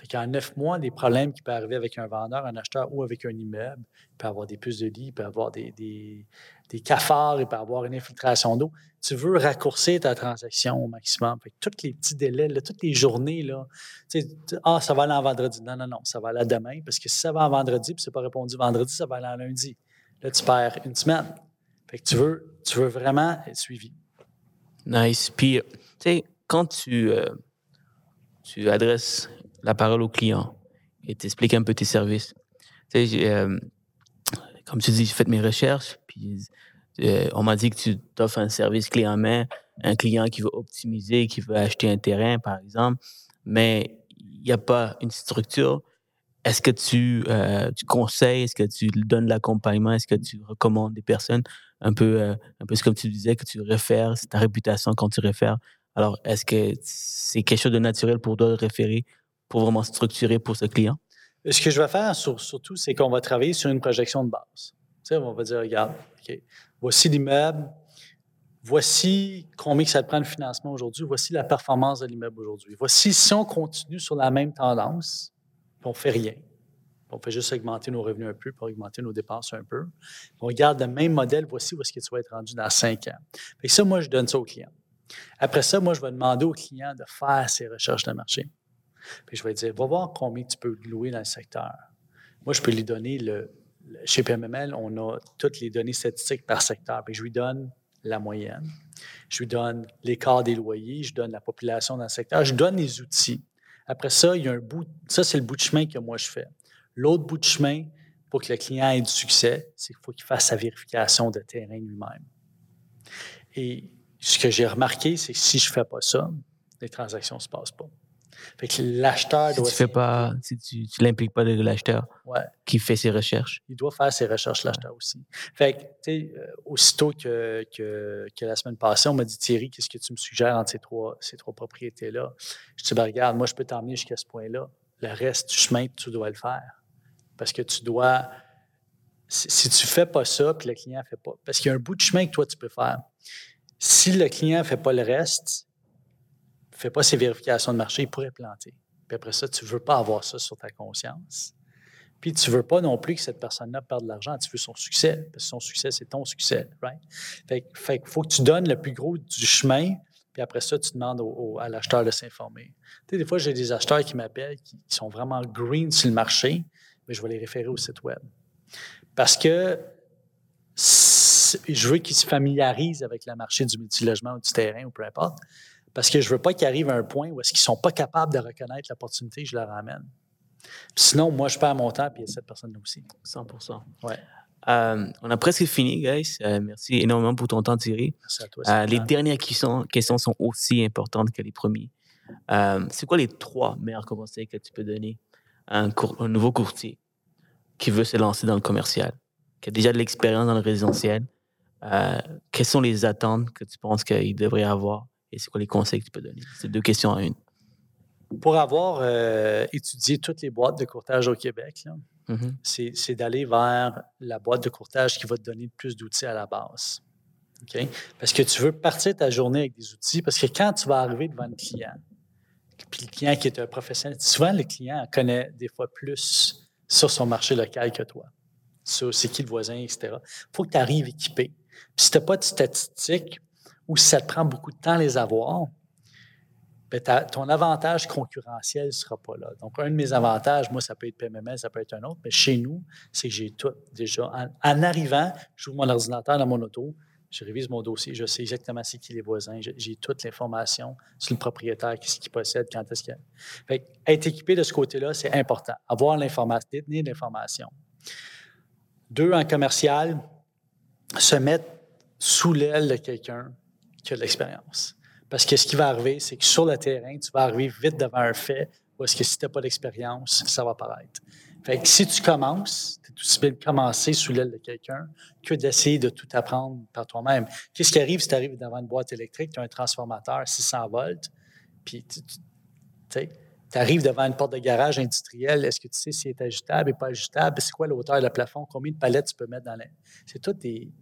Fait qu'en neuf mois, des problèmes qui peuvent arriver avec un vendeur, un acheteur ou avec un immeuble, il peut avoir des puces de lit, il peut avoir des, des, cafards, il peut avoir une infiltration d'eau. Tu veux raccourcir ta transaction au maximum. Fait que tous les petits délais, toutes les journées, là, ah, ça va aller en vendredi. Non, non, non, ça va aller demain. Parce que si ça va en vendredi puis c'est pas répondu vendredi, ça va aller en lundi. Là, tu perds une semaine. Fait que tu veux, tu veux vraiment être suivi.
Nice. Puis, tu sais, quand tu. Euh, tu adresses la parole au client et t'expliques un peu tes services. Tu sais, euh, comme tu dis, j'ai fait mes recherches, puis euh, on m'a dit que tu t'offres un service clé en main, un client qui veut optimiser, qui veut acheter un terrain, par exemple, mais il n'y a pas une structure. Est-ce que tu, euh, conseilles, est-ce que tu donnes l'accompagnement, est-ce que tu recommandes des personnes? Un peu, euh, un peu comme tu disais, que tu réfères, c'est ta réputation quand tu réfères. Alors, est-ce que c'est quelque chose de naturel pour toi de référer pour vraiment structurer pour ce client?
Ce que je vais faire surtout, c'est qu'on va travailler sur une projection de base. On va dire, regarde, OK, voici l'immeuble, voici combien ça te prend le financement aujourd'hui, voici la performance de l'immeuble aujourd'hui. Voici si on continue sur la même tendance, puis on fait rien. On fait juste augmenter nos revenus un peu, pour augmenter nos dépenses un peu. On garde le même modèle, voici où est-ce que tu vas être rendu dans cinq ans. Fait ça, moi, je donne ça au client. Après ça, moi, je vais demander au client de faire ses recherches de marché. Puis je vais dire, va voir combien tu peux louer dans le secteur. Moi, je peux lui donner le. Chez PMML, on a toutes les données statistiques par secteur. Puis je lui donne la moyenne. Je lui donne l'écart des loyers, je donne la population dans le secteur, je donne les outils. Après ça, il y a un bout, ça c'est le bout de chemin que moi je fais. L'autre bout de chemin, pour que le client ait du succès, c'est qu'il faut qu'il fasse sa vérification de terrain lui-même. Et ce que j'ai remarqué, c'est que si je ne fais pas ça, les transactions ne se passent pas. Fait que l'acheteur
si Tu fais pas, si tu ne l'impliques pas de l'acheteur qui fait ses recherches.
Il doit faire ses recherches, l'acheteur aussi. Fait que, tu sais, euh, aussitôt que, que, que, la semaine passée, on m'a dit Thierry, qu'est-ce que tu me suggères entre ces trois, ces trois propriétés-là? Je dis, ben, regarde, moi, je peux t'emmener jusqu'à ce point-là. Le reste du chemin, tu dois le faire. Parce que tu dois. Si tu ne fais pas ça, puis le client ne fait pas. Parce qu'il y a un bout de chemin que toi, tu peux faire. Si le client ne fait pas le reste, ne fait pas ses vérifications de marché, il pourrait planter. Puis après ça, tu ne veux pas avoir ça sur ta conscience. Puis tu ne veux pas non plus que cette personne-là perde de l'argent. Tu veux son succès, parce que son succès, c'est ton succès, right? Fait, qu'il faut que tu donnes le plus gros du chemin, puis après ça, tu demandes à l'acheteur de s'informer. Tu sais, des fois, j'ai des acheteurs qui m'appellent, qui, sont vraiment green sur le marché, mais je vais les référer au site web. Parce que je veux qu'ils se familiarisent avec le marché du multilogement ou du terrain ou peu importe. Parce que je ne veux pas qu'ils arrivent à un point où est-ce qu'ils ne sont pas capables de reconnaître l'opportunité je leur amène. sinon, moi, je perds mon temps, puis il y a cette personne-là aussi.
100
Ouais.
Euh, on a presque fini, guys. Euh, merci énormément pour ton temps, Thierry.
Merci à toi.
Euh, les dernières questions, questions sont aussi importantes que les premières. c'est quoi les trois meilleurs conseils que tu peux donner à un, un, nouveau courtier qui veut se lancer dans le commercial, qui a déjà de l'expérience dans le résidentiel? quelles sont les attentes que tu penses qu'il devrait avoir et c'est quoi les conseils que tu peux donner? C'est deux questions à une.
Pour avoir euh, étudié toutes les boîtes de courtage au Québec,
mm-hmm.
c'est d'aller vers la boîte de courtage qui va te donner le plus d'outils à la base. Parce que tu veux partir ta journée avec des outils, parce que quand tu vas arriver devant le client, puis le client qui est un professionnel, souvent le client connaît des fois plus sur son marché local que toi. Sur c'est qui le voisin, etc. Il faut que tu arrives équipé. Puis si tu n'as pas de statistiques, ou si ça te prend beaucoup de temps à les avoir, ben, ton avantage concurrentiel ne sera pas là. Donc, un de mes avantages, moi, ça peut être PMML, ça peut être un autre, mais chez nous, c'est que j'ai tout déjà. En, arrivant, j'ouvre mon ordinateur dans mon auto, je révise mon dossier, je sais exactement c'est qui les voisins, j'ai toute l'information sur le propriétaire, qu'est-ce qu'il possède, quand est-ce qu'il fait Être équipé de ce côté-là, c'est important. Avoir l'information, détenir l'information. Deux, en commercial, se mettre sous l'aile de quelqu'un qui a de l'expérience. Parce que ce qui va arriver, c'est que sur le terrain, tu vas arriver vite devant un fait parce que si tu n'as pas d'expérience, ça va paraître. Fait que si tu commences, tu es aussi bien de commencer sous l'aile de quelqu'un que d'essayer de tout apprendre par toi-même. Qu'est-ce qui arrive si tu arrives devant une boîte électrique, tu as un transformateur 600 volts, puis tu arrives devant une porte de garage industriel, est-ce que tu sais si elle est ajustable et pas ajustable? C'est quoi l'auteur de plafond? Combien de palettes tu peux mettre dans les... C'est tout des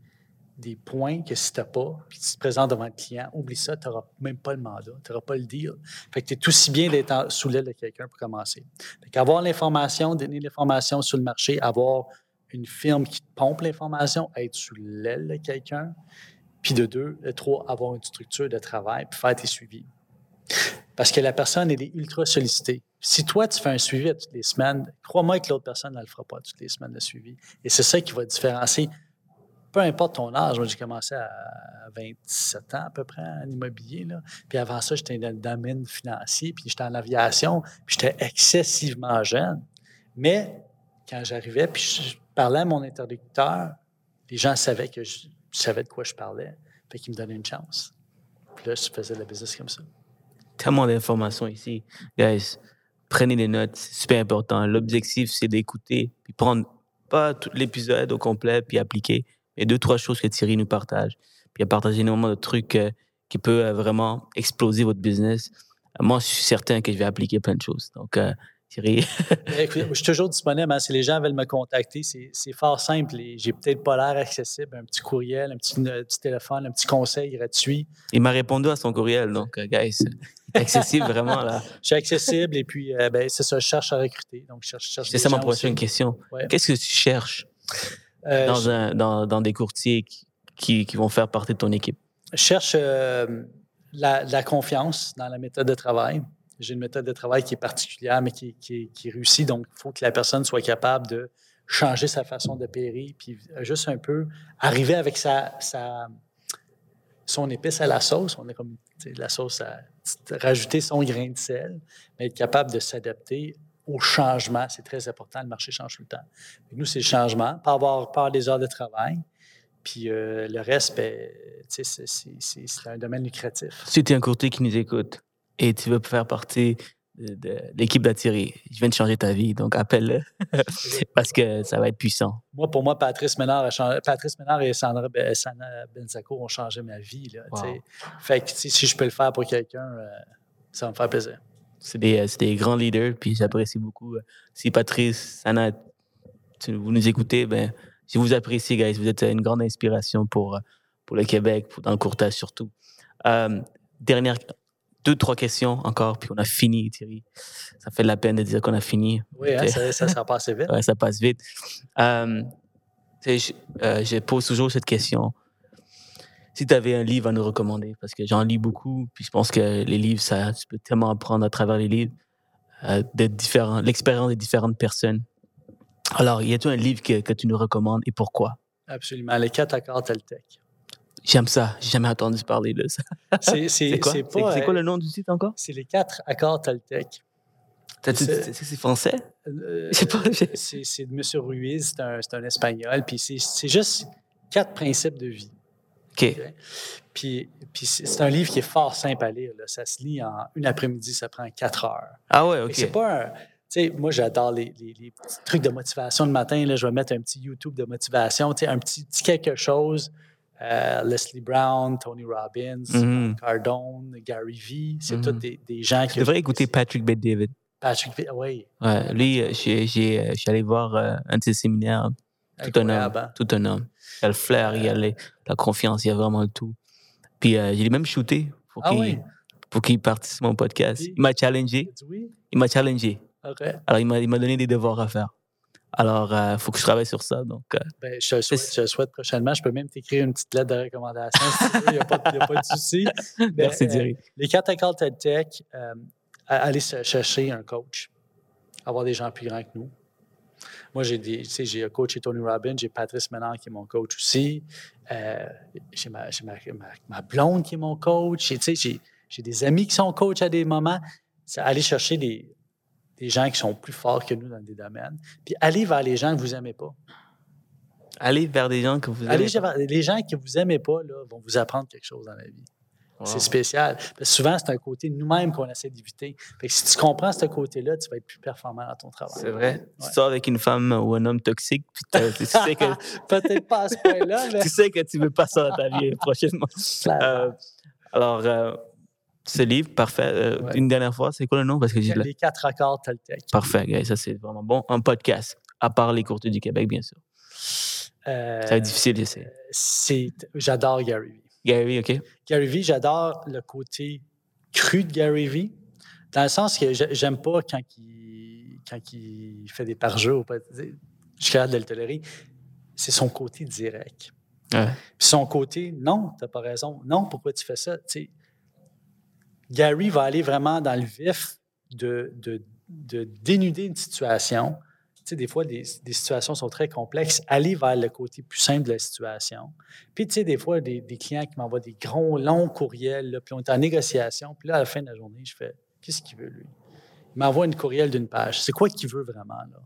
des points que si tu n'as pas, puis tu te présentes devant le client, oublie ça, tu n'auras même pas le mandat, tu n'auras pas le deal. Fait que tu es aussi bien d'être sous l'aile de quelqu'un pour commencer. Fait qu'avoir l'information, donner l'information sur le marché, avoir une firme qui te pompe l'information, être sous l'aile de quelqu'un, puis de deux, de trois, avoir une structure de travail, puis faire tes suivis. Parce que la personne, elle est ultra sollicitée. Si toi, tu fais un suivi toutes les semaines, crois-moi que l'autre personne ne le fera pas toutes les semaines de suivi. Et c'est ça qui va différencier peu importe ton âge, moi, j'ai commencé à 27 ans à peu près en immobilier. Là. Puis avant ça, j'étais dans le domaine financier, puis j'étais en aviation, puis j'étais excessivement jeune. Mais quand j'arrivais, puis je parlais à mon interlocuteur, les gens savaient que je, savais de quoi je parlais. Fait qu'ils me donnaient une chance. Puis là, je faisais la business comme ça.
Tellement d'informations ici. Guys, prenez des notes, c'est super important. L'objectif, c'est d'écouter, puis prendre pas tout l'épisode au complet, puis appliquer, mais deux, trois choses que Thierry nous partage. Puis il a partagé énormément de trucs euh, qui peuvent euh, vraiment exploser votre business. moi, je suis certain que je vais appliquer plein de choses. Donc, euh, Thierry.
je suis toujours disponible. Hein. si les gens veulent me contacter, c'est fort simple. J'ai peut-être pas l'air accessible. Un petit courriel, un petit, petit, téléphone, un petit conseil gratuit.
Il m'a répondu à son courriel. Donc, guys, accessible vraiment là.
Je suis accessible et puis, ben, c'est ça, je cherche à recruter. Donc, je cherche,
C'est ça ma prochaine question. Qu'est-ce que tu cherches? Dans, un, dans, dans, des courtiers qui, qui, vont faire partie de ton équipe?
Je cherche euh, la, la, confiance dans la méthode de travail. J'ai une méthode de travail qui est particulière, mais qui, qui, qui réussit. Donc, il faut que la personne soit capable de changer sa façon de périr, puis juste un peu arriver avec sa, sa son épice à la sauce. On a comme la sauce à rajouter son grain de sel, mais être capable de s'adapter au changement. C'est très important. Le marché change tout le temps. nous, c'est le changement, pas avoir peur des heures de travail. Puis euh, le reste, ben, c'est un domaine lucratif.
Si tu es un courtier qui nous écoute et tu veux faire partie de, l'équipe d'Attirer, je viens de changer ta vie, donc appelle-le parce que ça va être puissant.
Moi, pour moi, Patrice Ménard, Patrice Ménard et Sandra, Benzaco ont changé ma vie. Là, Fait que si je peux le faire pour quelqu'un, euh, ça va me faire plaisir.
C'est des, des, grands leaders, puis j'apprécie beaucoup. Euh, si Patrice, Sana, vous nous écoutez, ben, je vous apprécie, guys. Vous êtes une grande inspiration pour, euh, pour le Québec, dans le courtage surtout. Euh, dernière, deux, trois questions encore, puis on a fini, Thierry. Ça fait de la peine de dire qu'on a fini.
Oui, hein, ça, ça, ça, passe vite.
ouais, ça passe vite. Euh, je, je, pose toujours cette question si tu avais un livre à nous recommander, parce que j'en lis beaucoup, puis je pense que les livres, ça, tu peux tellement apprendre à travers les livres, euh, différents, l'expérience des différentes personnes. Alors, y a-t-il un livre que, que, tu nous recommandes et pourquoi?
Absolument. Les quatre accords Toltec.
J'aime ça. J'ai jamais entendu parler de ça.
C'est quoi?
C'est quoi le nom du titre encore?
C'est les quatre accords Toltec.
C'est français?
Euh, c'est de M. Ruiz, c'est un, un, espagnol, puis c'est juste quatre principes de vie. Puis, puis c'est un livre qui est fort simple à lire. Ça se lit en une après-midi, ça prend quatre heures.
Ah ouais, OK.
C'est pas un. Tu sais, moi, j'adore les, les, petits trucs de motivation le matin. Là, je vais mettre un petit YouTube de motivation, tu sais, un petit, petit quelque chose. Euh, Leslie Brown, Tony Robbins, mm-hmm. Cardone, Gary Vee, c'est mm tous des, des, gens qui.
Tu devrais écouter Patrick Bet David.
Patrick Bet, oui.
Ouais, lui, euh, je suis allé voir euh, un de ses séminaires. Tout un homme. Hein? Tout un homme. Il y a le flair, il y a la confiance, il y a vraiment le tout. Puis euh, j'ai même shooté pour ah qu'il participe à mon podcast. Il m'a challengé. Il m'a challengé. Alors, il m'a donné des devoirs à faire. Alors, il euh, faut que je travaille sur ça. Donc, euh,
ben, je, le souhaite, prochainement. Je peux même t'écrire une petite lettre de recommandation il n'y a, pas de souci.
Merci, Thierry.
les quatre accords Tech, allez chercher un coach, avoir des gens plus grands que nous. Moi, j'ai des, j'ai coaché Tony Robbins, j'ai Patrice Ménard qui est mon coach aussi. Euh, j'ai ma, ma, blonde qui est mon coach. J'ai, j'ai des amis qui sont coachs à des moments. C'est aller chercher des, des gens qui sont plus forts que nous dans des domaines. Puis aller vers les gens que vous n'aimez pas.
Aller vers des gens que vous
aimez pas. Les gens que vous n'aimez pas là, vont vous apprendre quelque chose dans la vie. C'est spécial. Parce souvent, c'est un côté nous-mêmes qu'on essaie d'éviter. si tu comprends ce côté-là, tu vas être plus performant dans ton travail.
C'est vrai. Tu sors avec une femme ou un homme toxique, puis tu sais que.
Peut-être pas à ce point-là, mais.
tu sais que tu ne veux pas ça dans ta vie prochainement. Euh, alors, euh, ce livre, parfait. Euh, une dernière fois, c'est quoi le nom? Parce que
Les quatre accords Toltec.
Parfait, ça c'est vraiment bon. Un podcast, à part les courtiers du Québec, bien sûr. ça va être difficile d'essayer.
J'adore Gary
Gary, OK.
Gary Vee, j'adore le côté cru de Gary Vee, dans le sens que j'aime pas quand il, quand il fait des parjeux. Je suis capable de le tolérer. C'est son côté direct. Puis son côté, non, tu n'as pas raison. Non, pourquoi tu fais ça? Gary va aller vraiment dans le vif de, de, de dénuder une situation, sais, des fois, des, situations sont très complexes. Aller vers le côté plus simple de la situation. Puis, tu sais, des fois, des, des clients qui m'envoient des gros, longs courriels, puis on est en négociation. Puis là, à la fin de la journée, je fais Qu'est-ce qu'il veut, lui Il m'envoie une courriel d'une page. C'est quoi qu'il veut vraiment, là?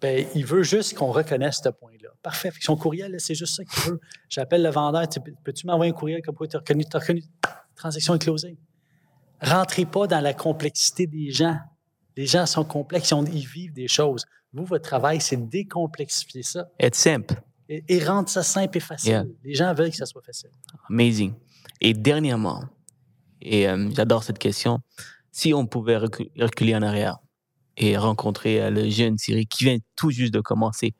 Ben, il veut juste qu'on reconnaisse ce point-là. Parfait. Son courriel, c'est juste ça qu'il veut. J'appelle le vendeur. Tu- Peux-tu m'envoyer un courriel comme quoi tu as reconnu? Transaction est closée? Rentrez pas dans la complexité des gens. Les gens sont complexes, ils, vivent des choses. Vous, votre travail, c'est de décomplexifier ça
Être simple.
et, et rendre ça simple et facile.
Yeah.
Les gens veulent que ça soit facile.
Amazing. Et dernièrement, et euh, j'adore cette question, si on pouvait recu- reculer en arrière et rencontrer euh, le jeune Thierry qui vient tout juste de commencer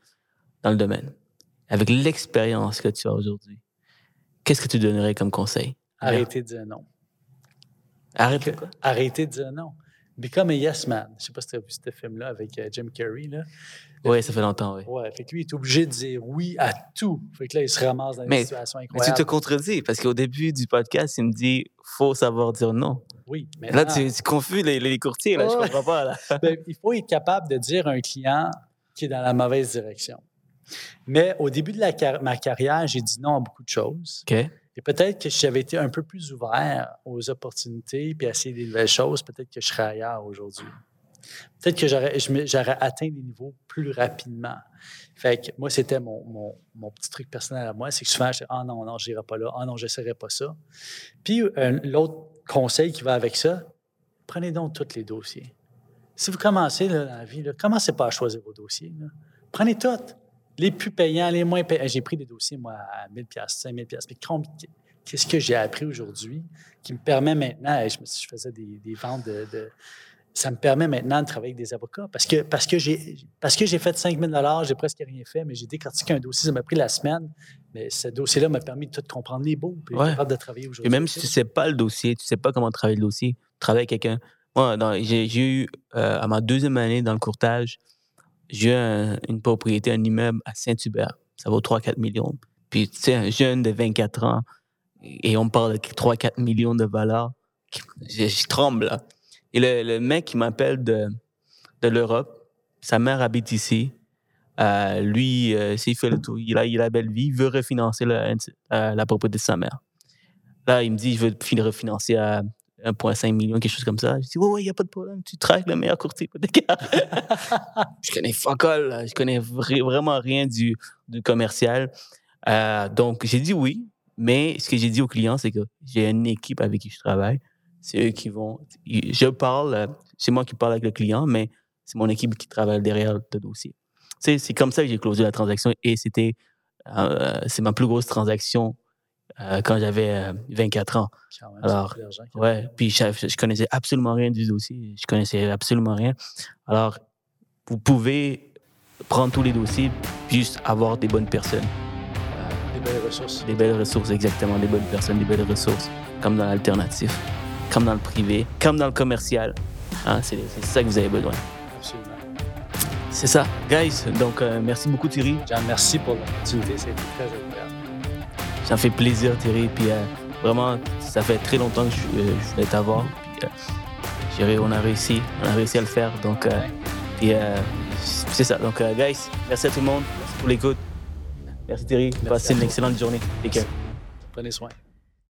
dans le domaine, avec l'expérience que tu as aujourd'hui, qu'est-ce que tu donnerais comme conseil?
Arrêtez de dire non. Arrêtez de dire non. Become a yes man. Je sais pas si tu as vu ce film-là avec euh, Jim Carrey. Là.
Oui, ça fait longtemps, oui.
Ouais, fait que lui, il est obligé de dire oui à tout. Fait que là, il se ramasse dans des
Mais-
situations
Mais tu
incroyables.
te contredis parce qu'au début du podcast, il me dit faut savoir dire non.
Oui, mais
Là, tu, tu confuses les, les courtiers, là, je
Ouais.
comprends pas. Là.
Ben, il faut être capable de dire à un client qui est dans la mauvaise direction. Mais au début de la ma carrière, j'ai dit non à beaucoup de choses.
OK?
Et peut-être que si j'avais été un peu plus ouvert aux opportunités puis à essayer des nouvelles choses, peut-être que je serais ailleurs aujourd'hui. Peut-être que j'aurais, atteint des niveaux plus rapidement. Fait que moi, c'était mon, petit truc personnel à moi, c'est que souvent, je dis Ah non, non, je n'irai pas là, ah non, je n'essaierai pas ça. Puis euh, l'autre conseil qui va avec ça, prenez donc tous les dossiers. Si vous commencez dans la vie, là, commencez pas à choisir vos dossiers. Prenez tous. Les plus payants, les moins payants. J'ai pris des dossiers, moi, à 1000 5000 Mais qu'est-ce que j'ai appris aujourd'hui qui me permet maintenant, je, faisais des, des ventes de, de- Ça me permet maintenant de travailler avec des avocats parce que, parce que j'ai parce que j'ai fait 5000 j'ai presque rien fait, mais j'ai décortiqué un dossier, ça m'a pris la semaine. Mais ce dossier-là m'a permis de tout comprendre les bouts, puis
Ouais.
capable de travailler
Et
aujourd'hui.
même si tu sais pas le dossier, tu sais pas comment travailler le dossier, travaille avec quelqu'un. Moi, j'ai eu, euh, à ma deuxième année dans le courtage, j'ai une propriété, un immeuble à Saint-Hubert. Ça vaut 3-4 millions. Puis, tu sais, un jeune de 24 ans, et on parle de 3-4 millions de valeur, je, tremble, là. Et le, mec qui m'appelle de, de l'Europe, sa mère habite ici. Euh, lui, euh, s'il fait le tour, il a, il a belle vie, il veut refinancer la, euh, la propriété de sa mère. Là, il me dit, je veux fin- refinancer à 1,5 million, quelque chose comme ça. Je dis, ouais, ouais, il n'y a pas de problème, tu avec le meilleur courtier hypothécaire. je connais fuck all, là. je connais vra- vraiment rien du, du commercial. Euh, donc, j'ai dit oui, mais ce que j'ai dit aux clients, c'est que j'ai une équipe avec qui je travaille. C'est eux qui vont. Je parle, c'est moi qui parle avec le client, mais c'est mon équipe qui travaille derrière le dossier. C'est comme ça que j'ai closé la transaction et c'était. euh, c'est ma plus grosse transaction euh, quand j'avais euh, 24 ans.
Quand même,
Alors, Ouais, puis je, je connaissais absolument rien du dossier. Je connaissais absolument rien. Alors, vous pouvez prendre tous les dossiers, juste avoir des bonnes personnes.
Des belles ressources.
Des belles ressources, exactement. Des bonnes personnes, des belles ressources. Comme dans l'alternatif, comme dans le privé, comme dans le commercial. Hein, c'est c'est ça que vous avez besoin.
Absolument.
C'est ça. Guys, donc euh, merci beaucoup Thierry.
Jean, merci pour l'opportunité. C'était très agréable.
Ça me fait plaisir Thierry. Puis euh, vraiment, ça fait très longtemps que je, euh, je voulais t'avoir. Puis, euh, on a réussi. On a réussi à le faire. Donc, euh, puis, euh, c'est ça. Donc, euh, guys, merci à tout le monde. Merci pour l'écoute. Merci Thierry. Passez une excellente journée. Take care.
Prenez soin.